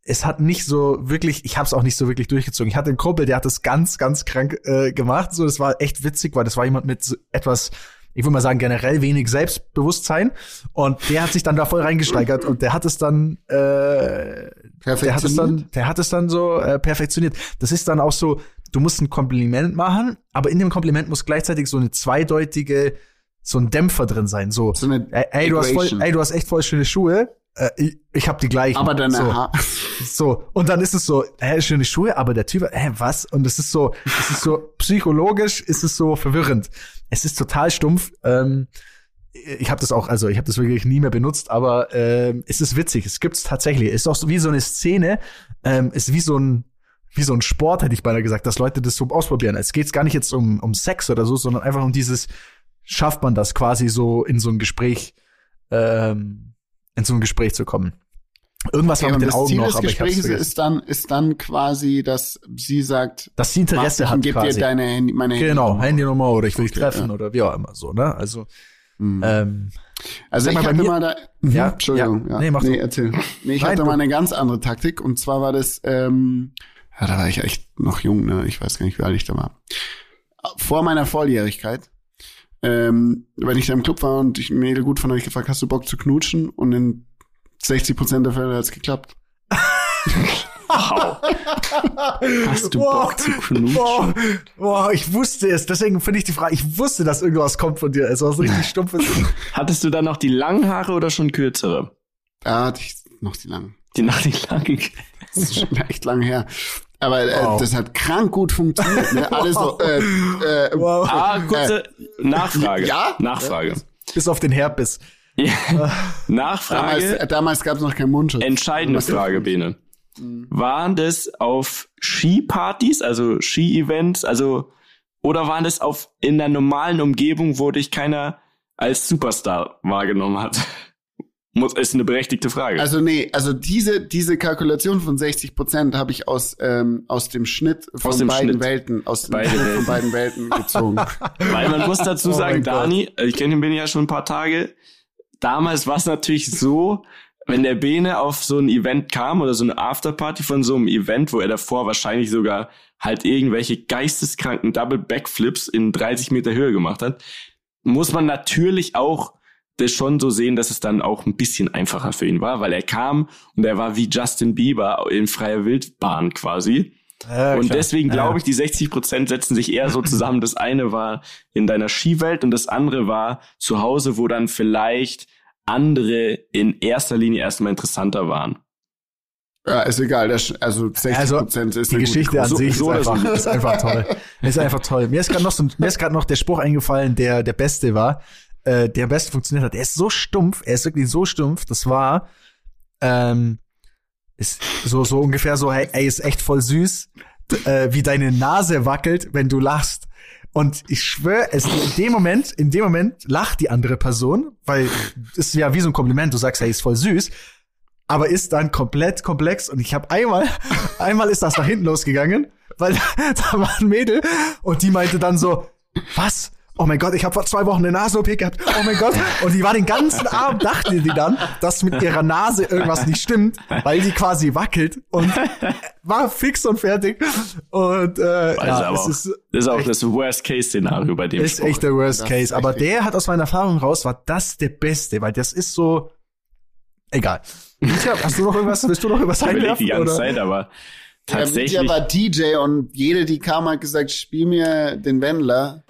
es hat nicht so wirklich, ich habe es auch nicht so wirklich durchgezogen. Ich hatte einen Kumpel, der hat das ganz, ganz krank äh, gemacht. So, das war echt witzig, weil das war jemand mit so etwas, ich würde mal sagen, generell wenig Selbstbewusstsein. Und der hat sich dann da voll reingesteigert und der hat es dann, äh, der hat es dann, der hat es dann so äh, perfektioniert. Das ist dann auch so, du musst ein Kompliment machen, aber in dem Kompliment muss gleichzeitig so eine zweideutige, so ein Dämpfer drin sein. So, So eine ey, du hast voll, ey, du hast echt voll schöne Schuhe. Äh, ich, ich hab die gleichen. Aber deine so, Haar. [laughs] so und dann ist es so, hä, schöne Schuhe, aber der Typ, hä, was? Und es ist so, es ist so psychologisch, ist es so verwirrend. Es ist total stumpf. Ähm, ich habe das auch, also ich habe das wirklich nie mehr benutzt, aber ähm, es ist witzig. Es gibt's tatsächlich. Es ist auch so wie so eine Szene. Ähm, ist wie so ein wie so ein Sport, hätte ich beinahe gesagt, dass Leute das so ausprobieren. Es geht gar nicht jetzt um, um Sex oder so, sondern einfach um dieses, schafft man das quasi so in so ein Gespräch, ähm, in so ein Gespräch zu kommen. Irgendwas war Ja, mit den das Augen Ziel noch, des aber ich hab's Gesprächs ist dann, ist dann quasi, dass sie sagt, dass sie Interesse mach, hat gib dir quasi. deine Handy, meine genau, Handynummer. Handynummer oder ich will dich Okay, treffen ja. oder wie auch immer so, ne? Also, Mhm. ähm, Also ich hatte mir- mal da, [laughs] Mhm, Ja, Entschuldigung, ja. ja. Nee, mach du. erzähl. Nee, ich Nein, hatte mal eine ganz andere Taktik und zwar war das, ähm, ja, da war ich echt noch jung, ne? Ich weiß gar nicht, wie alt ich da war. Vor meiner Volljährigkeit, ähm, wenn ich da im Club war und ich ein Mädel gut von euch gefragt, hast du Bock zu knutschen? Und in 60 Prozent der Fälle hat's geklappt. Wow. Hast du Boah. Bock zu knutschen? Boah, boah, ich wusste es. Deswegen finde ich die Frage, ich wusste, dass irgendwas kommt von dir. Es war so richtig stumpfes. [laughs] Hattest du dann noch die langen Haare oder schon kürzere? Da hatte ich noch die langen. Die nach die langen. Das ist schon echt lange her. Aber äh, Wow. das hat krank gut funktioniert. Ne? Alle so, äh, äh, [laughs] Wow. Ah, kurze Nachfrage. ja? Nachfrage. Bis auf den Herpes. Ja. damals [laughs] Nachfrage. damals gab es noch keinen Mundschutz. Entscheidende Frage, Bene. Waren das auf Skipartys, also Ski-Events, also oder waren das auf in der normalen Umgebung, wo dich keiner als Superstar wahrgenommen hat? Muss ist eine berechtigte Frage. Also nee, also diese diese Kalkulation von 60 Prozent habe ich aus ähm, aus dem Schnitt von dem beiden Schnitt. Welten aus dem Beide Schnitt Welten. von beiden Welten gezogen. [laughs] Weil man muss dazu Oh sagen. Dani, ich kenne den Bene ja schon ein paar Tage. Damals war es natürlich so, wenn der Bene auf so ein Event kam oder so eine Afterparty von so einem Event, wo er davor wahrscheinlich sogar halt irgendwelche geisteskranken Double Backflips in 30 Meter Höhe gemacht hat, muss man natürlich auch das schon so sehen, dass es dann auch ein bisschen einfacher für ihn war, weil er kam und er war wie Justin Bieber in freier Wildbahn quasi. Ja, und deswegen glaube ich, die 60 Prozent setzen sich eher so zusammen. Das eine war in deiner Skiwelt und das andere war zu Hause, wo dann vielleicht andere in erster Linie erstmal interessanter waren. Ja, ist egal. Das, also 60 also, Prozent ist die Geschichte an sich so, ist, einfach, ist einfach toll. Ist einfach toll. Mir ist gerade noch so, mir ist gerade noch der Spruch eingefallen, der der beste war, äh, der am besten funktioniert hat. Er ist so stumpf, er ist wirklich so stumpf. Das war ähm, ist so so ungefähr so, hey, ey, ist echt voll süß, äh, wie deine Nase wackelt, wenn du lachst. Und ich schwöre, es in dem Moment, in dem Moment lacht die andere Person, weil es ist ja wie so ein Kompliment. Du sagst, hey, ist voll süß, aber ist dann komplett komplex. Und ich habe einmal, einmal ist das nach hinten losgegangen, weil [laughs] da war ein Mädel und die meinte dann so, was? Oh mein Gott, ich habe vor zwei Wochen eine Nase-OP gehabt, oh mein Gott. Und die war den ganzen Abend, dachte die dann, dass mit ihrer Nase irgendwas nicht stimmt, weil die quasi wackelt und war fix und fertig. Und äh, ja, das ist, das ist auch das Worst-Case-Szenario bei dem Ist Spruch. echt der Worst-Case. Aber der hat aus meiner Erfahrung raus, war das der Beste, weil das ist so, egal. Micha, hast du noch irgendwas, willst du noch [laughs] irgendwas einwerfen? die ganze oder? Zeit, aber tatsächlich. Ja, war DJ und jede, die kam, hat gesagt, spiel mir den Wendler.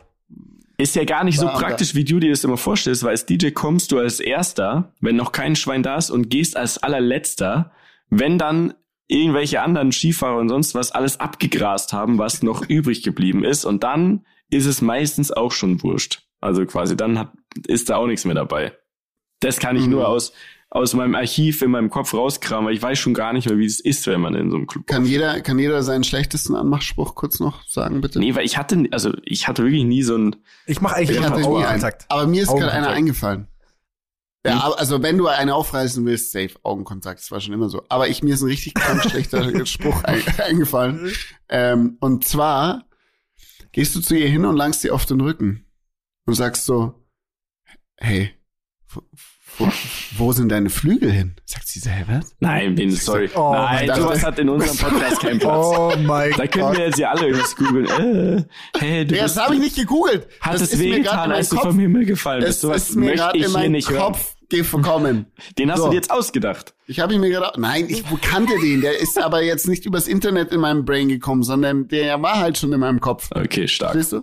Ist ja gar nicht so praktisch, wie du dir das immer vorstellst, weil als DJ kommst du als Erster, wenn noch kein Schwein da ist und gehst als allerletzter, wenn dann irgendwelche anderen Skifahrer und sonst was alles abgegrast haben, was noch [laughs] übrig geblieben ist und dann ist es meistens auch schon wurscht. Also quasi dann hat, ist da auch nichts mehr dabei. Das kann ich mhm. nur aus aus meinem Archiv in meinem Kopf rauskramen, weil ich weiß schon gar nicht mehr, wie es ist, wenn man in so einem Club Kann aufsteht. jeder, kann jeder seinen schlechtesten Anmachspruch kurz noch sagen, bitte? Nee, weil ich hatte, also ich hatte wirklich nie so ein. Ich mache eigentlich ich hatte nie einen, Aber mir ist gerade einer eingefallen. Ja, hm? also wenn du eine aufreißen willst, safe Augenkontakt, das war schon immer so. Aber ich mir ist ein richtig krank schlechter [laughs] Spruch ein, eingefallen. Ähm, und zwar gehst du zu ihr hin und langst sie auf den Rücken und sagst so, hey, wo, wo sind deine Flügel hin? Sagt sie selber? Nein, bin sorry. Oh, Nein, sowas hat in unserem [laughs] Podcast keinen Platz. Oh mein Gott. Da können wir jetzt ja alle irgendwas googeln. Äh, hey, du das habe ich nicht gegoogelt. Hat das es wehgetan, als Kopf, du vom Himmel gefallen bist? Das ist mir gerade in meinen Kopf gekommen. Den hast so. du dir jetzt ausgedacht. Ich habe ihn mir gedacht, nein, ich kannte den. Der ist aber jetzt nicht übers Internet in meinem Brain gekommen, sondern der war halt schon in meinem Kopf. Okay, stark. Siehst du?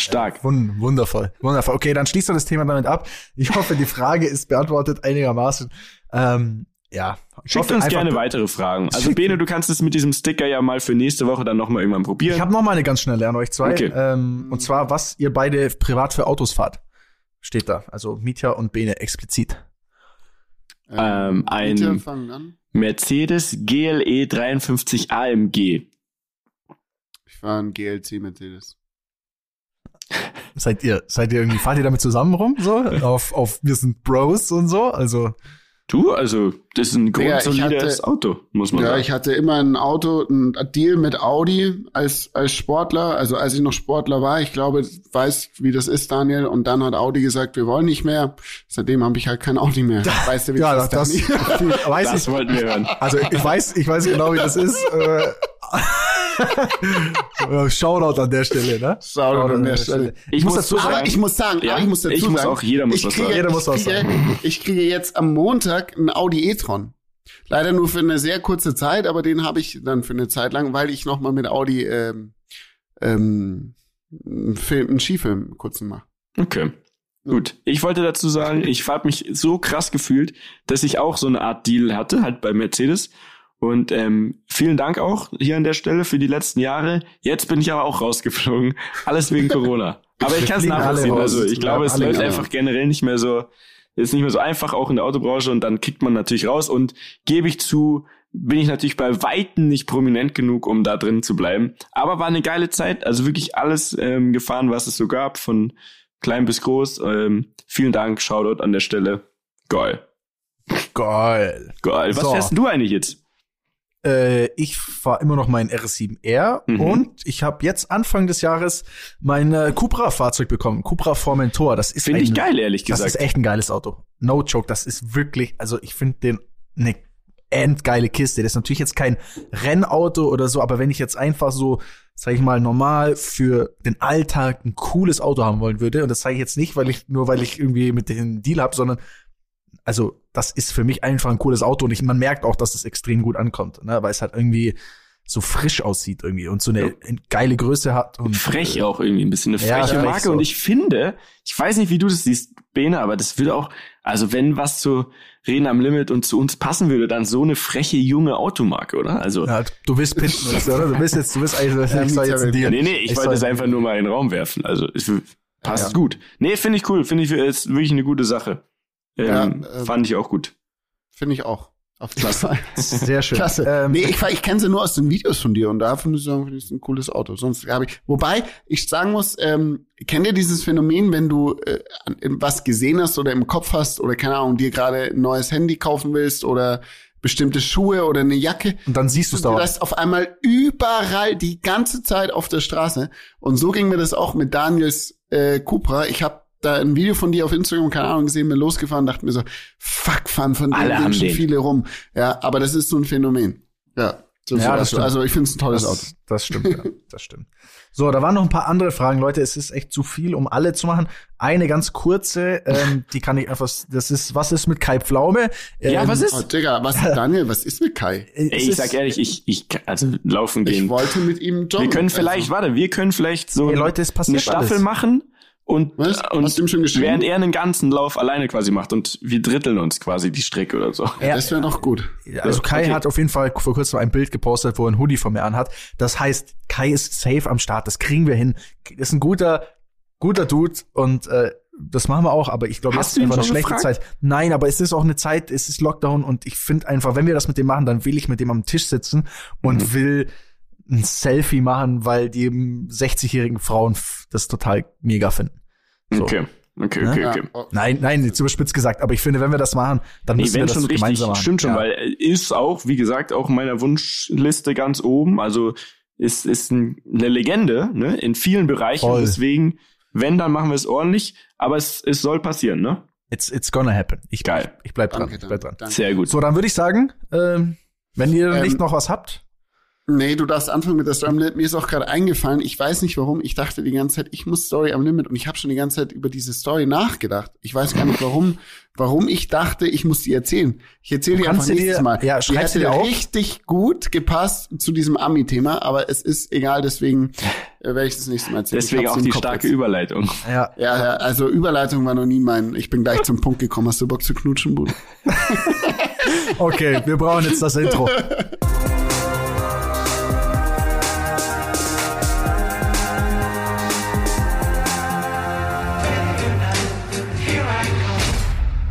Stark. Wund wundervoll. Wundervoll. Okay, dann schließt du das Thema damit ab. Ich hoffe, die Frage ist beantwortet einigermaßen. Ähm, ja. Schickt uns gerne weitere Fragen. [laughs] Also Bene, du kannst es mit diesem Sticker ja mal für nächste Woche dann nochmal irgendwann probieren. Ich habe noch mal eine ganz schnelle an euch zwei. Okay. Ähm, und zwar, was ihr beide privat für Autos fahrt. Steht da. Also Mietja und Bene explizit. Ähm, ein Mercedes GLE 53 AMG. Ich fahre ein GLC Mercedes. Seid ihr, seid ihr irgendwie, fahrt ihr damit zusammen rum, so? Auf, auf, wir sind Bros und so, also. Du, also, das ist ein grundsolides ja, Auto, muss man ja, sagen. Ja, ich hatte immer ein Auto, ein Deal mit Audi als, als Sportler, also als ich noch Sportler war. Ich glaube, weiß, wie das ist, Daniel. Und dann hat Audi gesagt, wir wollen nicht mehr. Seitdem habe ich halt kein Audi mehr. [laughs] Weißt du, wie ja, das, das, das, weiß das ich, wollten wir hören. Also, ich weiß, ich weiß genau, wie das ist. [laughs] Shoutout an der Stelle, ne? Shoutout an der Stelle. Ich, muss dazu sagen, ich muss sagen, ja, ich muss dazu ich sagen, muss auch, jeder muss was kriege, sagen. Jeder muss was sagen. Ich kriege jetzt am Montag ein Audi e-tron. Leider nur für eine sehr kurze Zeit, aber den habe ich dann für eine Zeit lang, weil ich noch mal mit Audi ähm, ähm, einen, Film, einen Skifilm kurzen mache. Okay. Gut, ich wollte dazu sagen, ich habe mich so krass gefühlt, dass ich auch so eine Art Deal hatte, halt bei Mercedes. Und ähm, vielen Dank auch hier an der Stelle für die letzten Jahre. Jetzt bin ich aber auch rausgeflogen. Alles wegen Corona. Aber ich kann es nachvollziehen. Also ich glaube, es läuft einfach generell nicht mehr so, ist nicht mehr so einfach, auch in der Autobranche. Und dann kickt man natürlich raus. Und gebe ich zu, bin ich natürlich bei Weitem nicht prominent genug, um da drin zu bleiben. Aber war eine geile Zeit. Also wirklich alles ähm, gefahren, was es so gab, von klein bis groß. Ähm, vielen Dank, Shoutout an der Stelle. Geil. Geil. Geil. Was so. fährst du eigentlich jetzt? Äh, ich fahre immer noch mein R7R mhm. und ich habe jetzt Anfang des Jahres mein äh, Cupra-Fahrzeug bekommen. Cupra Formentor. Das ist finde ich geil, ehrlich gesagt. Das ist echt ein geiles Auto. No joke. Das ist wirklich, also ich finde den eine endgeile Kiste. Das ist natürlich jetzt kein Rennauto oder so, aber wenn ich jetzt einfach so, sag ich mal, normal für den Alltag ein cooles Auto haben wollen würde, und das sage ich jetzt nicht, weil ich, nur weil ich irgendwie mit dem Deal hab, sondern also das ist für mich einfach ein cooles Auto und ich, man merkt auch, dass es extrem gut ankommt, ne? weil es halt irgendwie so frisch aussieht irgendwie und so eine ja. geile Größe hat. Und frech auch irgendwie ein bisschen eine freche ja, Marke. So. Und ich finde, ich weiß nicht, wie du das siehst, Bene, aber das würde auch, also wenn was zu Reden am Limit und zu uns passen würde, dann so eine freche junge Automarke, oder? Also ja, du willst pinten, oder? Du bist jetzt, du bist eigentlich, ja, ich soll jetzt dir. Nee, nee, ich, ich wollte es einfach nur mal in den Raum werfen. Also es passt gut. Nee, finde ich cool. Finde ich ist wirklich eine gute Sache. Ähm, äh, fand ich auch gut. Finde ich auch. Auf Klasse. [laughs] Sehr schön. Klasse. Ähm, nee, ich, ich kenne sie nur aus den Videos von dir und da finde ich, ich ein cooles Auto. Sonst habe ich. Wobei ich sagen muss, ähm, kennt ihr dieses Phänomen, wenn du äh, was gesehen hast oder im Kopf hast oder keine Ahnung, dir gerade ein neues Handy kaufen willst oder bestimmte Schuhe oder eine Jacke. Und dann siehst du es da. Das auf einmal überall die ganze Zeit auf der Straße. Und so ging mir das auch mit Daniels äh, Cupra. Ich habe da ein Video von dir auf Instagram, keine Ahnung, gesehen, bin losgefahren, dachte mir so, fuck, fahren von Alle denen schon viele rum. Ja, aber das ist so ein Phänomen. Ja. So ja, das stimmt. Also ich finde es ein tolles das, Auto. Das stimmt, ja. Das stimmt. So, da waren noch ein paar andere Fragen, Leute. Es ist echt zu viel, um alle zu machen. Eine ganz kurze, ähm, die kann ich einfach. Das ist, was ist mit Kai Pflaume? Ähm, ja, was ist? Oh, Digga, was Daniel? Was ist mit Kai? Ey, ich sag ehrlich, ich, ich, also laufen gehen. Ich wollte mit ihm joggen. Wir können vielleicht, also. warte, wir können vielleicht so hey, Leute, es passiert eine Staffel alles. machen und, Was? und Hast du ihm schon geschrieben? während er einen ganzen Lauf alleine quasi macht und wir dritteln uns quasi die Strecke oder so. Ja, das wäre doch gut. Also Kai okay. hat auf jeden Fall vor kurzem ein Bild gepostet, wo er ein Hoodie von mir anhat. Das heißt, Kai ist safe am Start. Das kriegen wir hin. Das ist ein guter, guter Dude und äh, das machen wir auch, aber ich glaube, jetzt ist einfach eine schlechte gefragt? Zeit. Nein, aber es ist auch eine Zeit, es ist Lockdown und ich finde einfach, wenn wir das mit dem machen, dann will ich mit dem am Tisch sitzen und mhm. will ein Selfie machen, weil die 60-jährigen Frauen das total mega finden. So. Okay. Okay, okay, ne? okay. Ja. Nein, nein, nicht überspitzt gesagt, aber ich finde, wenn wir das machen, dann nee, müssen wir das schon gemeinsam richtig, machen. Stimmt schon, ja. weil ist auch, wie gesagt, auch in meiner Wunschliste ganz oben. Also ist, ist eine Legende, ne, in vielen Bereichen. Voll. Deswegen, wenn, dann machen wir es ordentlich. Aber es, es soll passieren, ne? It's, it's gonna happen. Ich, Geil. Ich, ich bleib dran. Danke, ich bleib dran. danke. Sehr gut. So, dann würde ich sagen, ähm, wenn ihr Ähm, nicht noch was habt, Nee, du darfst anfangen mit der Story am Limit. Mir ist auch gerade eingefallen, ich weiß nicht warum, ich dachte die ganze Zeit, ich muss Story am Limit und ich habe schon die ganze Zeit über diese Story nachgedacht. Ich weiß gar nicht warum, warum ich dachte, ich muss die erzählen. Ich erzähle die einfach nächstes dir- Mal. ja, die hätte dir richtig gut gepasst zu diesem Ami-Thema, aber es ist egal, deswegen äh, werde ich das nächste Mal erzählen. Deswegen auch die Kopf starke jetzt. Überleitung. ja, Ja, ja, also Überleitung war noch nie mein, ich bin gleich zum Punkt gekommen. Hast du Bock zu knutschen, Bruder? [laughs] okay, wir brauchen jetzt das Intro. [laughs]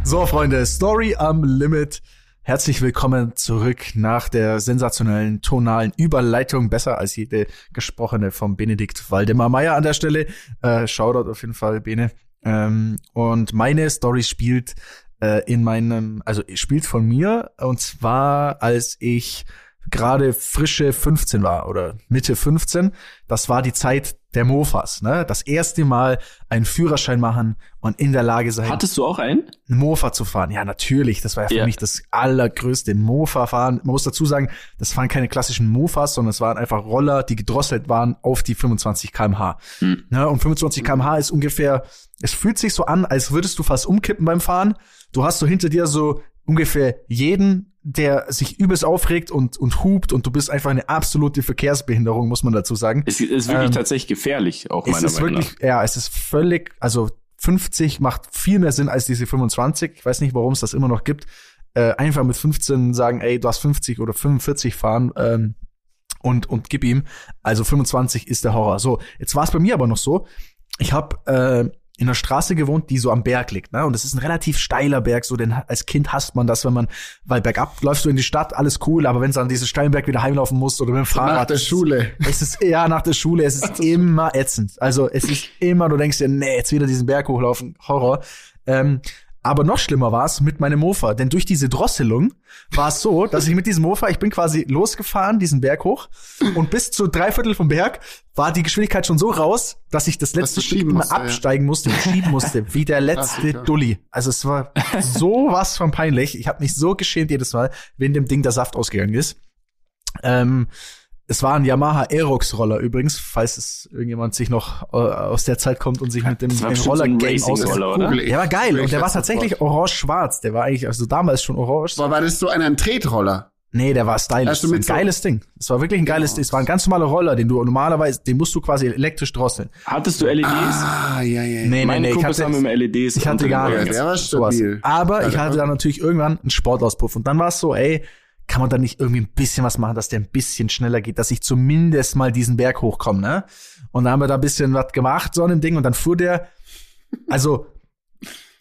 So, Freunde, Story am Limit. Herzlich willkommen zurück nach der sensationellen tonalen Überleitung. Besser als jede gesprochene vom Benedikt Waldemar Meyer an der Stelle. Äh, Shoutout auf jeden Fall, Bene. Ähm, und meine Story spielt äh, in meinem, also spielt von mir. Und zwar, als ich gerade frische 15 war oder Mitte 15. Das war die Zeit der Mofas, ne? Das erste Mal einen Führerschein machen und in der Lage sein, Hattest du auch einen? Mofa zu fahren. Ja, natürlich. Das war ja für Ja. mich das allergrößte Mofa-Fahren. Man muss dazu sagen, das waren keine klassischen Mofas, sondern es waren einfach Roller, die gedrosselt waren auf die 25 kmh. Hm. Ne? Und 25 kmh ist ungefähr, es fühlt sich so an, als würdest du fast umkippen beim Fahren. Du hast so hinter dir so ungefähr jeden, der sich übelst aufregt und, und hupt und du bist einfach eine absolute Verkehrsbehinderung, muss man dazu sagen. Es ist wirklich Ähm, tatsächlich gefährlich, auch Es meiner ist Meinung wirklich, ja, es ist völlig, also 50 macht viel mehr Sinn als diese 25. Ich weiß nicht, warum es das immer noch gibt. Äh, einfach mit 15 sagen, ey, du hast 50 oder 45 fahren ähm, und und gib ihm. Also 25 ist der Horror. So, jetzt war es bei mir aber noch so. Ich habe äh, in einer Straße gewohnt, die so am Berg liegt, ne? Und es ist ein relativ steiler Berg, so denn als Kind hasst man das, wenn man, weil bergab läufst du in die Stadt, alles cool, aber wenn du an diesen steilen Berg wieder heimlaufen musst oder mit dem Fahrrad. Nach der Schule. es ist ja nach der Schule, es ist [laughs] immer ätzend. Also es ist immer, du denkst dir, nee, jetzt wieder diesen Berg hochlaufen, Horror. Ähm, Aber noch schlimmer war es mit meinem Mofa, denn durch diese Drosselung war es so, dass ich mit diesem Mofa, ich bin quasi losgefahren, diesen Berg hoch, und bis zu drei Viertel vom Berg war die Geschwindigkeit schon so raus, dass ich das letzte Stück immer musste, absteigen ja. musste und schieben musste, wie der letzte Dulli. Also es war so was von peinlich. Ich habe mich so geschämt jedes Mal, wenn dem Ding der Saft ausgegangen ist. Ähm, es war ein Yamaha Aerox Roller übrigens, falls es irgendjemand sich noch äh, aus der Zeit kommt und sich mit dem, dem Roller Game so auskennt. Der war geil und der war tatsächlich orange-schwarz. Der war eigentlich also damals schon orange. War, war das so ein, ein Tretroller? Nee, der war stylisch. Ein so geiles Ding. Es war wirklich ein geiles Ding. Es war ein ganz normaler Roller, den du normalerweise, den musst du quasi elektrisch drosseln. Hattest du LEDs? Ah, ja, ja. Nee, nee, Meine nee, Kumpels haben immer LEDs. Ich hatte gar nichts. Ja, der war stabil. Aber ich hatte dann natürlich irgendwann einen Sportauspuff. Und dann war es so, ey, kann man da nicht irgendwie ein bisschen was machen, dass der ein bisschen schneller geht, dass ich zumindest mal diesen Berg hochkomme, ne? Und dann haben wir da ein bisschen was gemacht, so an dem Ding, und dann fuhr der, also,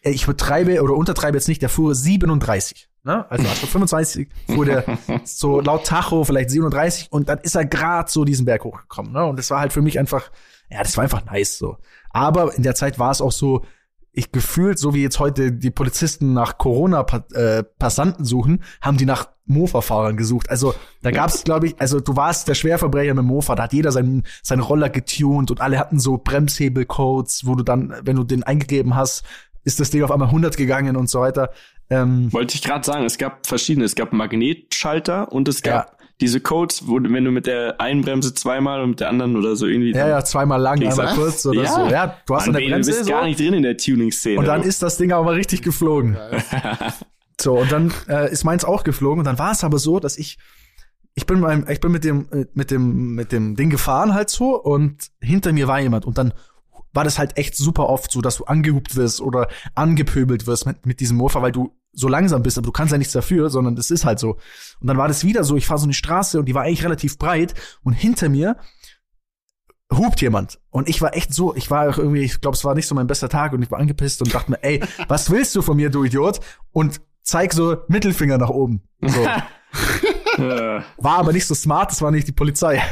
ich übertreibe oder untertreibe jetzt nicht, der fuhr 37. Ne? Also also 25 fuhr der [laughs] so laut Tacho vielleicht 37 und dann ist er gerade so diesen Berg hochgekommen. Ne? Und das war halt für mich einfach, ja, das war einfach nice so. Aber in der Zeit war es auch so, ich gefühlt, so wie jetzt heute die Polizisten nach Corona-Passanten äh, suchen, haben die nach Mofa-Fahrern gesucht. Also da gab's, glaube ich, also du warst der Schwerverbrecher mit Mofa, da hat jeder seinen, seinen Roller getuned und alle hatten so Bremshebelcodes, wo du dann, wenn du den eingegeben hast, ist das Ding auf einmal 100 gegangen und so weiter. Ähm, Wollte ich gerade sagen, es gab verschiedene. Es gab Magnetschalter und es gab ja diese Codes, wo wenn du mit der einen Bremse zweimal und mit der anderen oder so irgendwie. Ja, ja, zweimal lang, einmal kurz oder ja. so. Ja, du hast Mann, eine Bremse. Du bist so, gar nicht drin in der Tuning-Szene. Und dann ist das Ding aber mal richtig geflogen. [laughs] so, und dann äh, ist meins auch geflogen. Und dann war es aber so, dass ich ich bin beim, ich bin mit dem, mit dem, mit dem Ding gefahren halt so und hinter mir war jemand und dann war das halt echt super oft so, dass du angehupt wirst oder angepöbelt wirst mit, mit diesem Mofa, weil du so langsam bist, aber du kannst ja nichts dafür, sondern das ist halt so. Und dann war das wieder so, ich fahre so eine Straße und die war eigentlich relativ breit und hinter mir hupt jemand. Und ich war echt so, ich war auch irgendwie, ich glaube, es war nicht so mein bester Tag und ich war angepisst und dachte mir, ey, [laughs] was willst du von mir, du Idiot? Und zeig so Mittelfinger nach oben. So. [laughs] war aber nicht so smart, das war nicht die Polizei.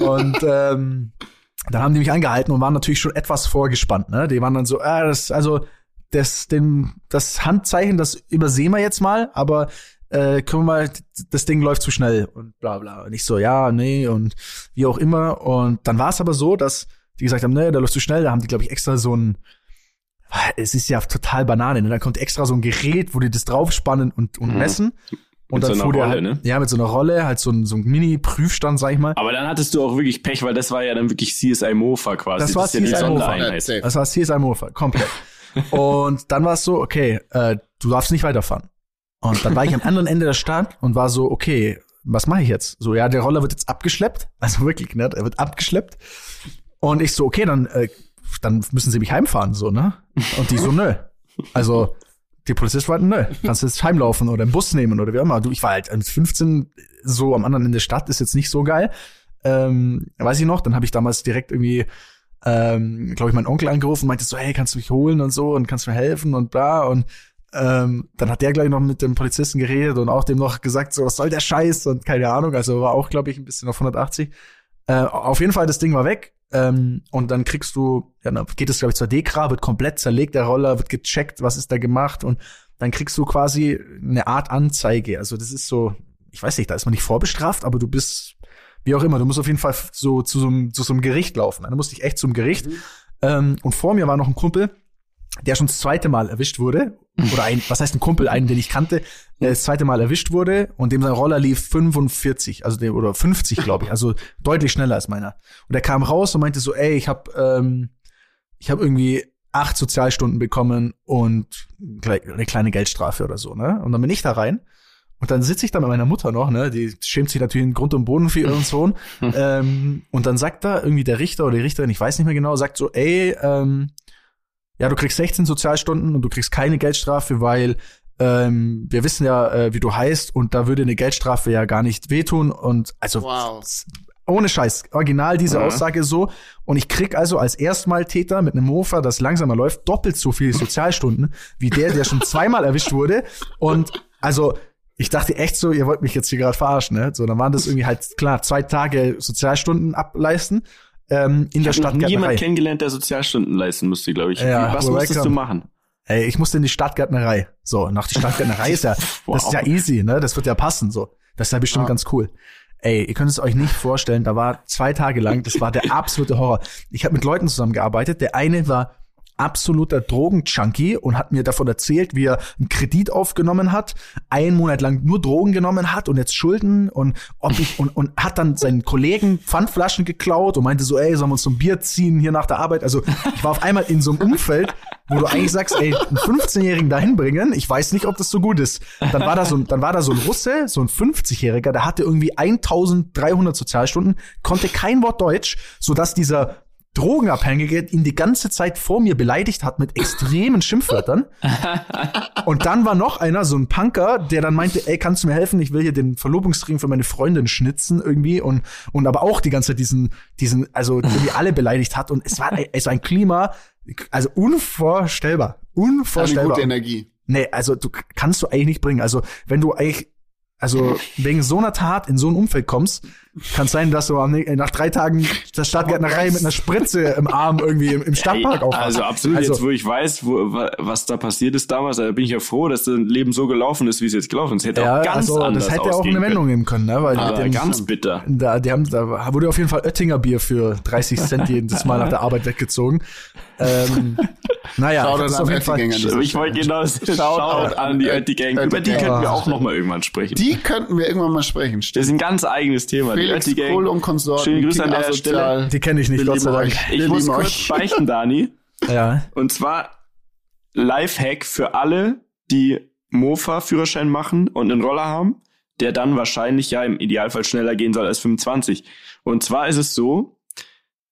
Und ähm, dann haben die mich angehalten und waren natürlich schon etwas vorgespannt. Ne? Die waren dann so, äh, das, also das, den, das Handzeichen, das übersehen wir jetzt mal, aber äh, können wir mal, das Ding läuft zu schnell und bla bla. Und ich so, ja, nee, und wie auch immer. Und dann war es aber so, dass die gesagt haben, nee, der läuft zu schnell. Da haben die, glaube ich, extra so ein, es ist ja total Banane, ne? Da kommt extra so ein Gerät, wo die das draufspannen und, und mhm. messen. Und mit dann so der Rolle, halt, ne? ja, mit so einer Rolle, halt so ein, so ein Mini-Prüfstand, sag ich mal. Aber dann hattest du auch wirklich Pech, weil das war ja dann wirklich CSI Mofa quasi. Das war das CSI Mofa. Das war CSI Mofa, komplett. Und dann war es so, okay, äh, du darfst nicht weiterfahren. Und dann war ich am anderen Ende der Stadt und war so, okay, was mache ich jetzt? So, ja, der Roller wird jetzt abgeschleppt. [laughs] Also wirklich, ne? Er wird abgeschleppt. Und ich so, okay, dann, äh, dann müssen sie mich heimfahren, so, ne? Und die so, nö. Also, die Polizisten meinten, nö, kannst du jetzt heimlaufen oder einen Bus nehmen oder wie auch immer. Du, ich war halt 15 so am anderen Ende der Stadt, ist jetzt nicht so geil. Ähm, weiß ich noch, dann habe ich damals direkt irgendwie ähm, glaube ich, mein Onkel angerufen und meinte so, hey, kannst du mich holen und so und kannst mir helfen und bla und ähm, dann hat der gleich noch mit dem Polizisten geredet und auch dem noch gesagt, so, was soll der Scheiß und keine Ahnung, also war auch, glaube ich, ein bisschen auf 180. Äh, auf jeden Fall, das Ding war weg ähm, und dann kriegst du, ja, dann geht es, glaube ich, zur Dekra, wird komplett zerlegt, der Roller, wird gecheckt, was ist da gemacht und dann kriegst du quasi eine Art Anzeige. Also das ist so, ich weiß nicht, da ist man nicht vorbestraft, aber du bist wie auch immer, du musst auf jeden Fall so zu so einem, zu so einem Gericht laufen. Dann musste ich echt zum Gericht. Mhm. Ähm, und vor mir war noch ein Kumpel, der schon das zweite Mal erwischt wurde. Oder ein, was heißt ein Kumpel, einen, den ich kannte, der das zweite Mal erwischt wurde und dem sein Roller lief 45, also der, oder 50, glaube ich, also deutlich schneller als meiner. Und er kam raus und meinte so, ey, ich habe ähm, ich habe irgendwie acht Sozialstunden bekommen und eine kleine Geldstrafe oder so, ne? Und dann bin ich da rein und dann sitze ich da mit meiner Mutter noch, ne? Die schämt sich natürlich in Grund und Boden für ihren Sohn. [laughs] ähm, und dann sagt da irgendwie der Richter oder die Richterin, ich weiß nicht mehr genau, sagt so, ey, ähm, ja, du kriegst 16 Sozialstunden und du kriegst keine Geldstrafe, weil ähm, wir wissen ja, äh, wie du heißt und da würde eine Geldstrafe ja gar nicht wehtun. Und also wow. ohne Scheiß, original diese ja. Aussage so. Und ich krieg also als Erstmaltäter mit einem Mofa, das langsamer läuft, doppelt so viele [laughs] Sozialstunden wie der, der schon zweimal erwischt wurde. Und also ich dachte echt so, ihr wollt mich jetzt hier gerade verarschen, ne? So, dann waren das irgendwie halt klar zwei Tage Sozialstunden ableisten ähm, in ich der Stadt. Ich habe jemand kennengelernt, der Sozialstunden leisten musste, glaube ich. Ja, Was musstest du machen? Ey, ich musste in die Stadtgärtnerei. So, nach die Stadtgärtnerei ist ja, Wow. [laughs] das ist ja easy, ne? Das wird ja passen, so. Das ist ja bestimmt Ja. ganz cool. Ey, ihr könnt es euch nicht vorstellen, da war zwei Tage lang, das war der [laughs] absolute Horror. Ich habe mit Leuten zusammengearbeitet. Der eine war absoluter Drogenjunkie und hat mir davon erzählt, wie er einen Kredit aufgenommen hat, einen Monat lang nur Drogen genommen hat und jetzt Schulden und ob ich und, und hat dann seinen Kollegen Pfandflaschen geklaut und meinte so, ey, sollen wir uns ein Bier ziehen hier nach der Arbeit? Also ich war auf einmal in so einem Umfeld, wo du eigentlich sagst, ey, einen 15-Jährigen dahin bringen, ich weiß nicht, ob das so gut ist. Dann war da so dann war da so ein Russe, so ein 50-Jähriger, der hatte irgendwie 1300 Sozialstunden, konnte kein Wort Deutsch, sodass dieser Drogenabhängige ihn die ganze Zeit vor mir beleidigt hat mit extremen Schimpfwörtern. [laughs] Und dann war noch einer, so ein Punker, der dann meinte, ey, kannst du mir helfen? Ich will hier den Verlobungsring für meine Freundin schnitzen irgendwie und, und aber auch die ganze Zeit diesen, diesen, also irgendwie alle beleidigt hat. Und es war, es war ein Klima, also unvorstellbar. Eine Unvorstellbar. gute Energie. Nee, also du kannst du eigentlich nicht bringen. Also wenn du eigentlich, also wegen so einer Tat in so ein Umfeld kommst, kann es sein, dass du nä- nach drei Tagen der Stadtgärtnerei mit einer Spritze im Arm irgendwie im, im Stadtpark aufwachst. Also absolut, Also- jetzt wo ich weiß, wo, wa- was da passiert ist damals, da bin ich ja froh, dass das Leben so gelaufen ist, wie es jetzt gelaufen ist. Hätte Ja, auch ganz also anders das hätte auch ausgehen eine Wendung nehmen können, ne? Weil. Aber die, ganz bitter. da, die haben, da wurde auf jeden Fall Oettinger Bier für 30 Cent jedes Mal nach der Arbeit weggezogen. Ähm, [laughs] naja, Shoutout das ist auf jeden Fall. Oettinger Ich wollte genau Shoutout an die Gang. Über die könnten wir auch noch mal irgendwann sprechen. Die könnten wir irgendwann mal sprechen. das ist ein ganz eigenes Thema. Felix die Ötti Kohl und Konsorten. Schöne Grüße an King der Asozial. Stelle. Die kenne ich nicht, Gott sei Dank. Ich muss kurz euch. beichten, Dani. Ja. Und zwar Lifehack für alle, die Mofa-Führerschein machen und einen Roller haben, der dann wahrscheinlich ja im Idealfall schneller gehen soll als 25. Und zwar ist es so,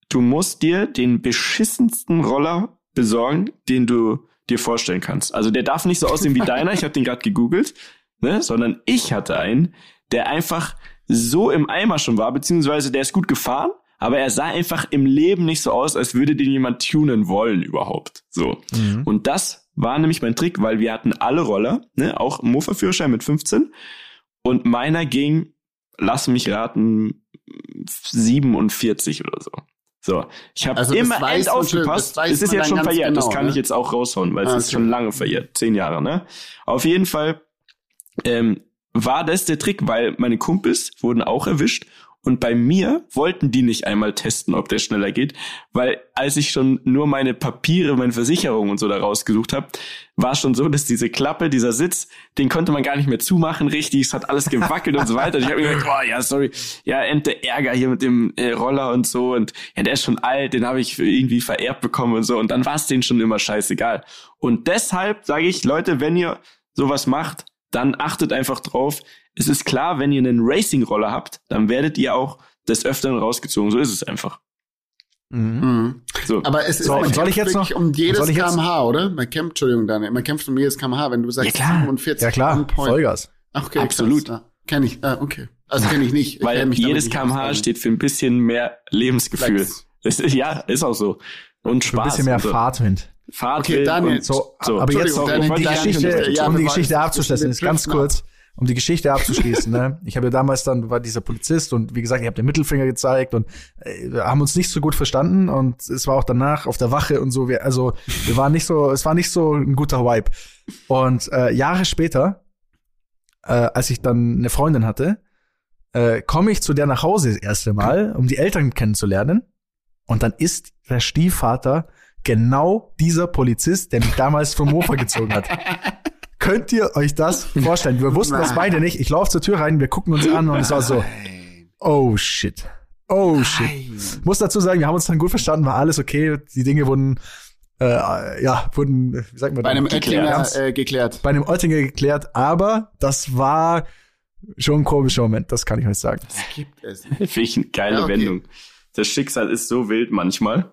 du musst dir den beschissensten Roller besorgen, den du dir vorstellen kannst. Also der darf nicht so aussehen wie [laughs] deiner, ich habe den gerade gegoogelt, ne? sondern ich hatte einen, der einfach so im Eimer schon war, beziehungsweise der ist gut gefahren, aber er sah einfach im Leben nicht so aus, als würde den jemand tunen wollen überhaupt. So. Mhm. Und das war nämlich mein Trick, weil wir hatten alle Roller, ne, auch Mofa-Führerschein mit 15 und meiner ging, lass mich raten, 47 oder so. So, ich habe Also das immer end aufgepasst. das Es ist jetzt schon verjährt, das genau, kann ne? ich jetzt auch raushauen, weil es Ah, ist okay. schon lange verjährt, zehn Jahre, ne? Auf jeden Fall ähm, war das der Trick, weil meine Kumpels wurden auch erwischt und bei mir wollten die nicht einmal testen, ob der schneller geht, weil als ich schon nur meine Papiere, meine Versicherung und so da rausgesucht habe, war schon so, dass diese Klappe, dieser Sitz, den konnte man gar nicht mehr zumachen richtig, es hat alles gewackelt und so weiter. Und ich habe mir gedacht, boah, ja, sorry, ja, Ente Ärger hier mit dem äh, Roller und so und ja, der ist schon alt, den habe ich irgendwie vererbt bekommen und so und dann war es denen schon immer scheißegal. Und deshalb sage ich, Leute, wenn ihr sowas macht, dann achtet einfach drauf. Es ist klar, wenn ihr einen Racing-Roller habt, dann werdet ihr auch des Öfteren rausgezogen. So ist es einfach. Mhm. Mhm. So. Aber es ist So, und soll ich jetzt wirklich noch- um jedes soll ich jetzt- kmh, oder? Man kämpft, Entschuldigung, Daniel, man kämpft um jedes kmh, wenn du sagst Ja, klar. 47 Ja klar. Vollgas. Ach, okay, Absolut. Krass, ja. Kenn ich, ah, okay. Also kenn ich nicht. [laughs] Ich Weil jedes kmh steht für ein bisschen mehr Lebensgefühl. Ist, ja, ist auch so. Und Für Spaß. ein bisschen mehr so. Fahrtwind. Fahrt Okay, Daniel, So, so. aber jetzt um Daniel, die Geschichte, ja, um die Geschichte abzuschließen, ist ganz kurz, um die Geschichte abzuschließen. ne? Ich habe ja damals dann war dieser Polizist und wie gesagt, ich habe den Mittelfinger gezeigt und äh, haben uns nicht so gut verstanden und es war auch danach auf der Wache und so. Wir, also wir waren nicht so, es war nicht so ein guter Vibe. Und äh, Jahre später, äh, als ich dann eine Freundin hatte, äh, komme ich zu der nach Hause das erste Mal, um die Eltern kennenzulernen. Und dann ist der Stiefvater genau dieser Polizist, der mich damals vom Mofa [laughs] gezogen hat. Könnt ihr euch das vorstellen? Wir wussten das beide nicht. Ich laufe zur Tür rein, wir gucken uns an und es war so, Nein. oh shit. Oh shit. Nein. Muss dazu sagen, wir haben uns dann gut verstanden, war alles okay. Die Dinge wurden, äh, ja, wurden, wie sagt man Bei einem Geklärt. Oettinger äh, geklärt. bei einem Oettinger geklärt, aber das war schon ein komischer Moment, das kann ich euch sagen. Gibt es. [laughs] Finde ich eine geile Ja, okay. Wendung. Das Schicksal ist so wild manchmal.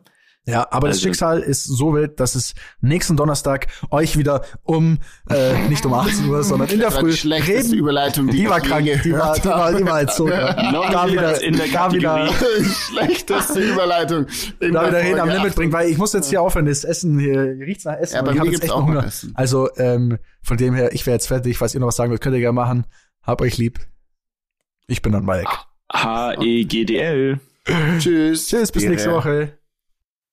Ja, aber das Also- Schicksal ist so wild, dass es nächsten Donnerstag euch wieder um, äh, nicht um 18 Uhr, sondern in der Das Früh reden. Überleitung, die, Die war krank, die war, die war, die war halt so. Noch da wieder in der da wieder. [laughs] Schlechteste Überleitung. da der wieder reden am Limit bringen, weil ich muss jetzt hier aufhören, das Essen hier riecht's nach Essen. Ja, bei ich habe jetzt echt auch Hunger. Essen. Also, ähm, von dem her, ich wäre jetzt fertig, falls ihr noch was sagen wollt, könnt ihr gerne machen. Hab euch lieb. Ich bin dann Mike. H-E-G-D-L. Tschüss. Tschüss, bis nächste Woche.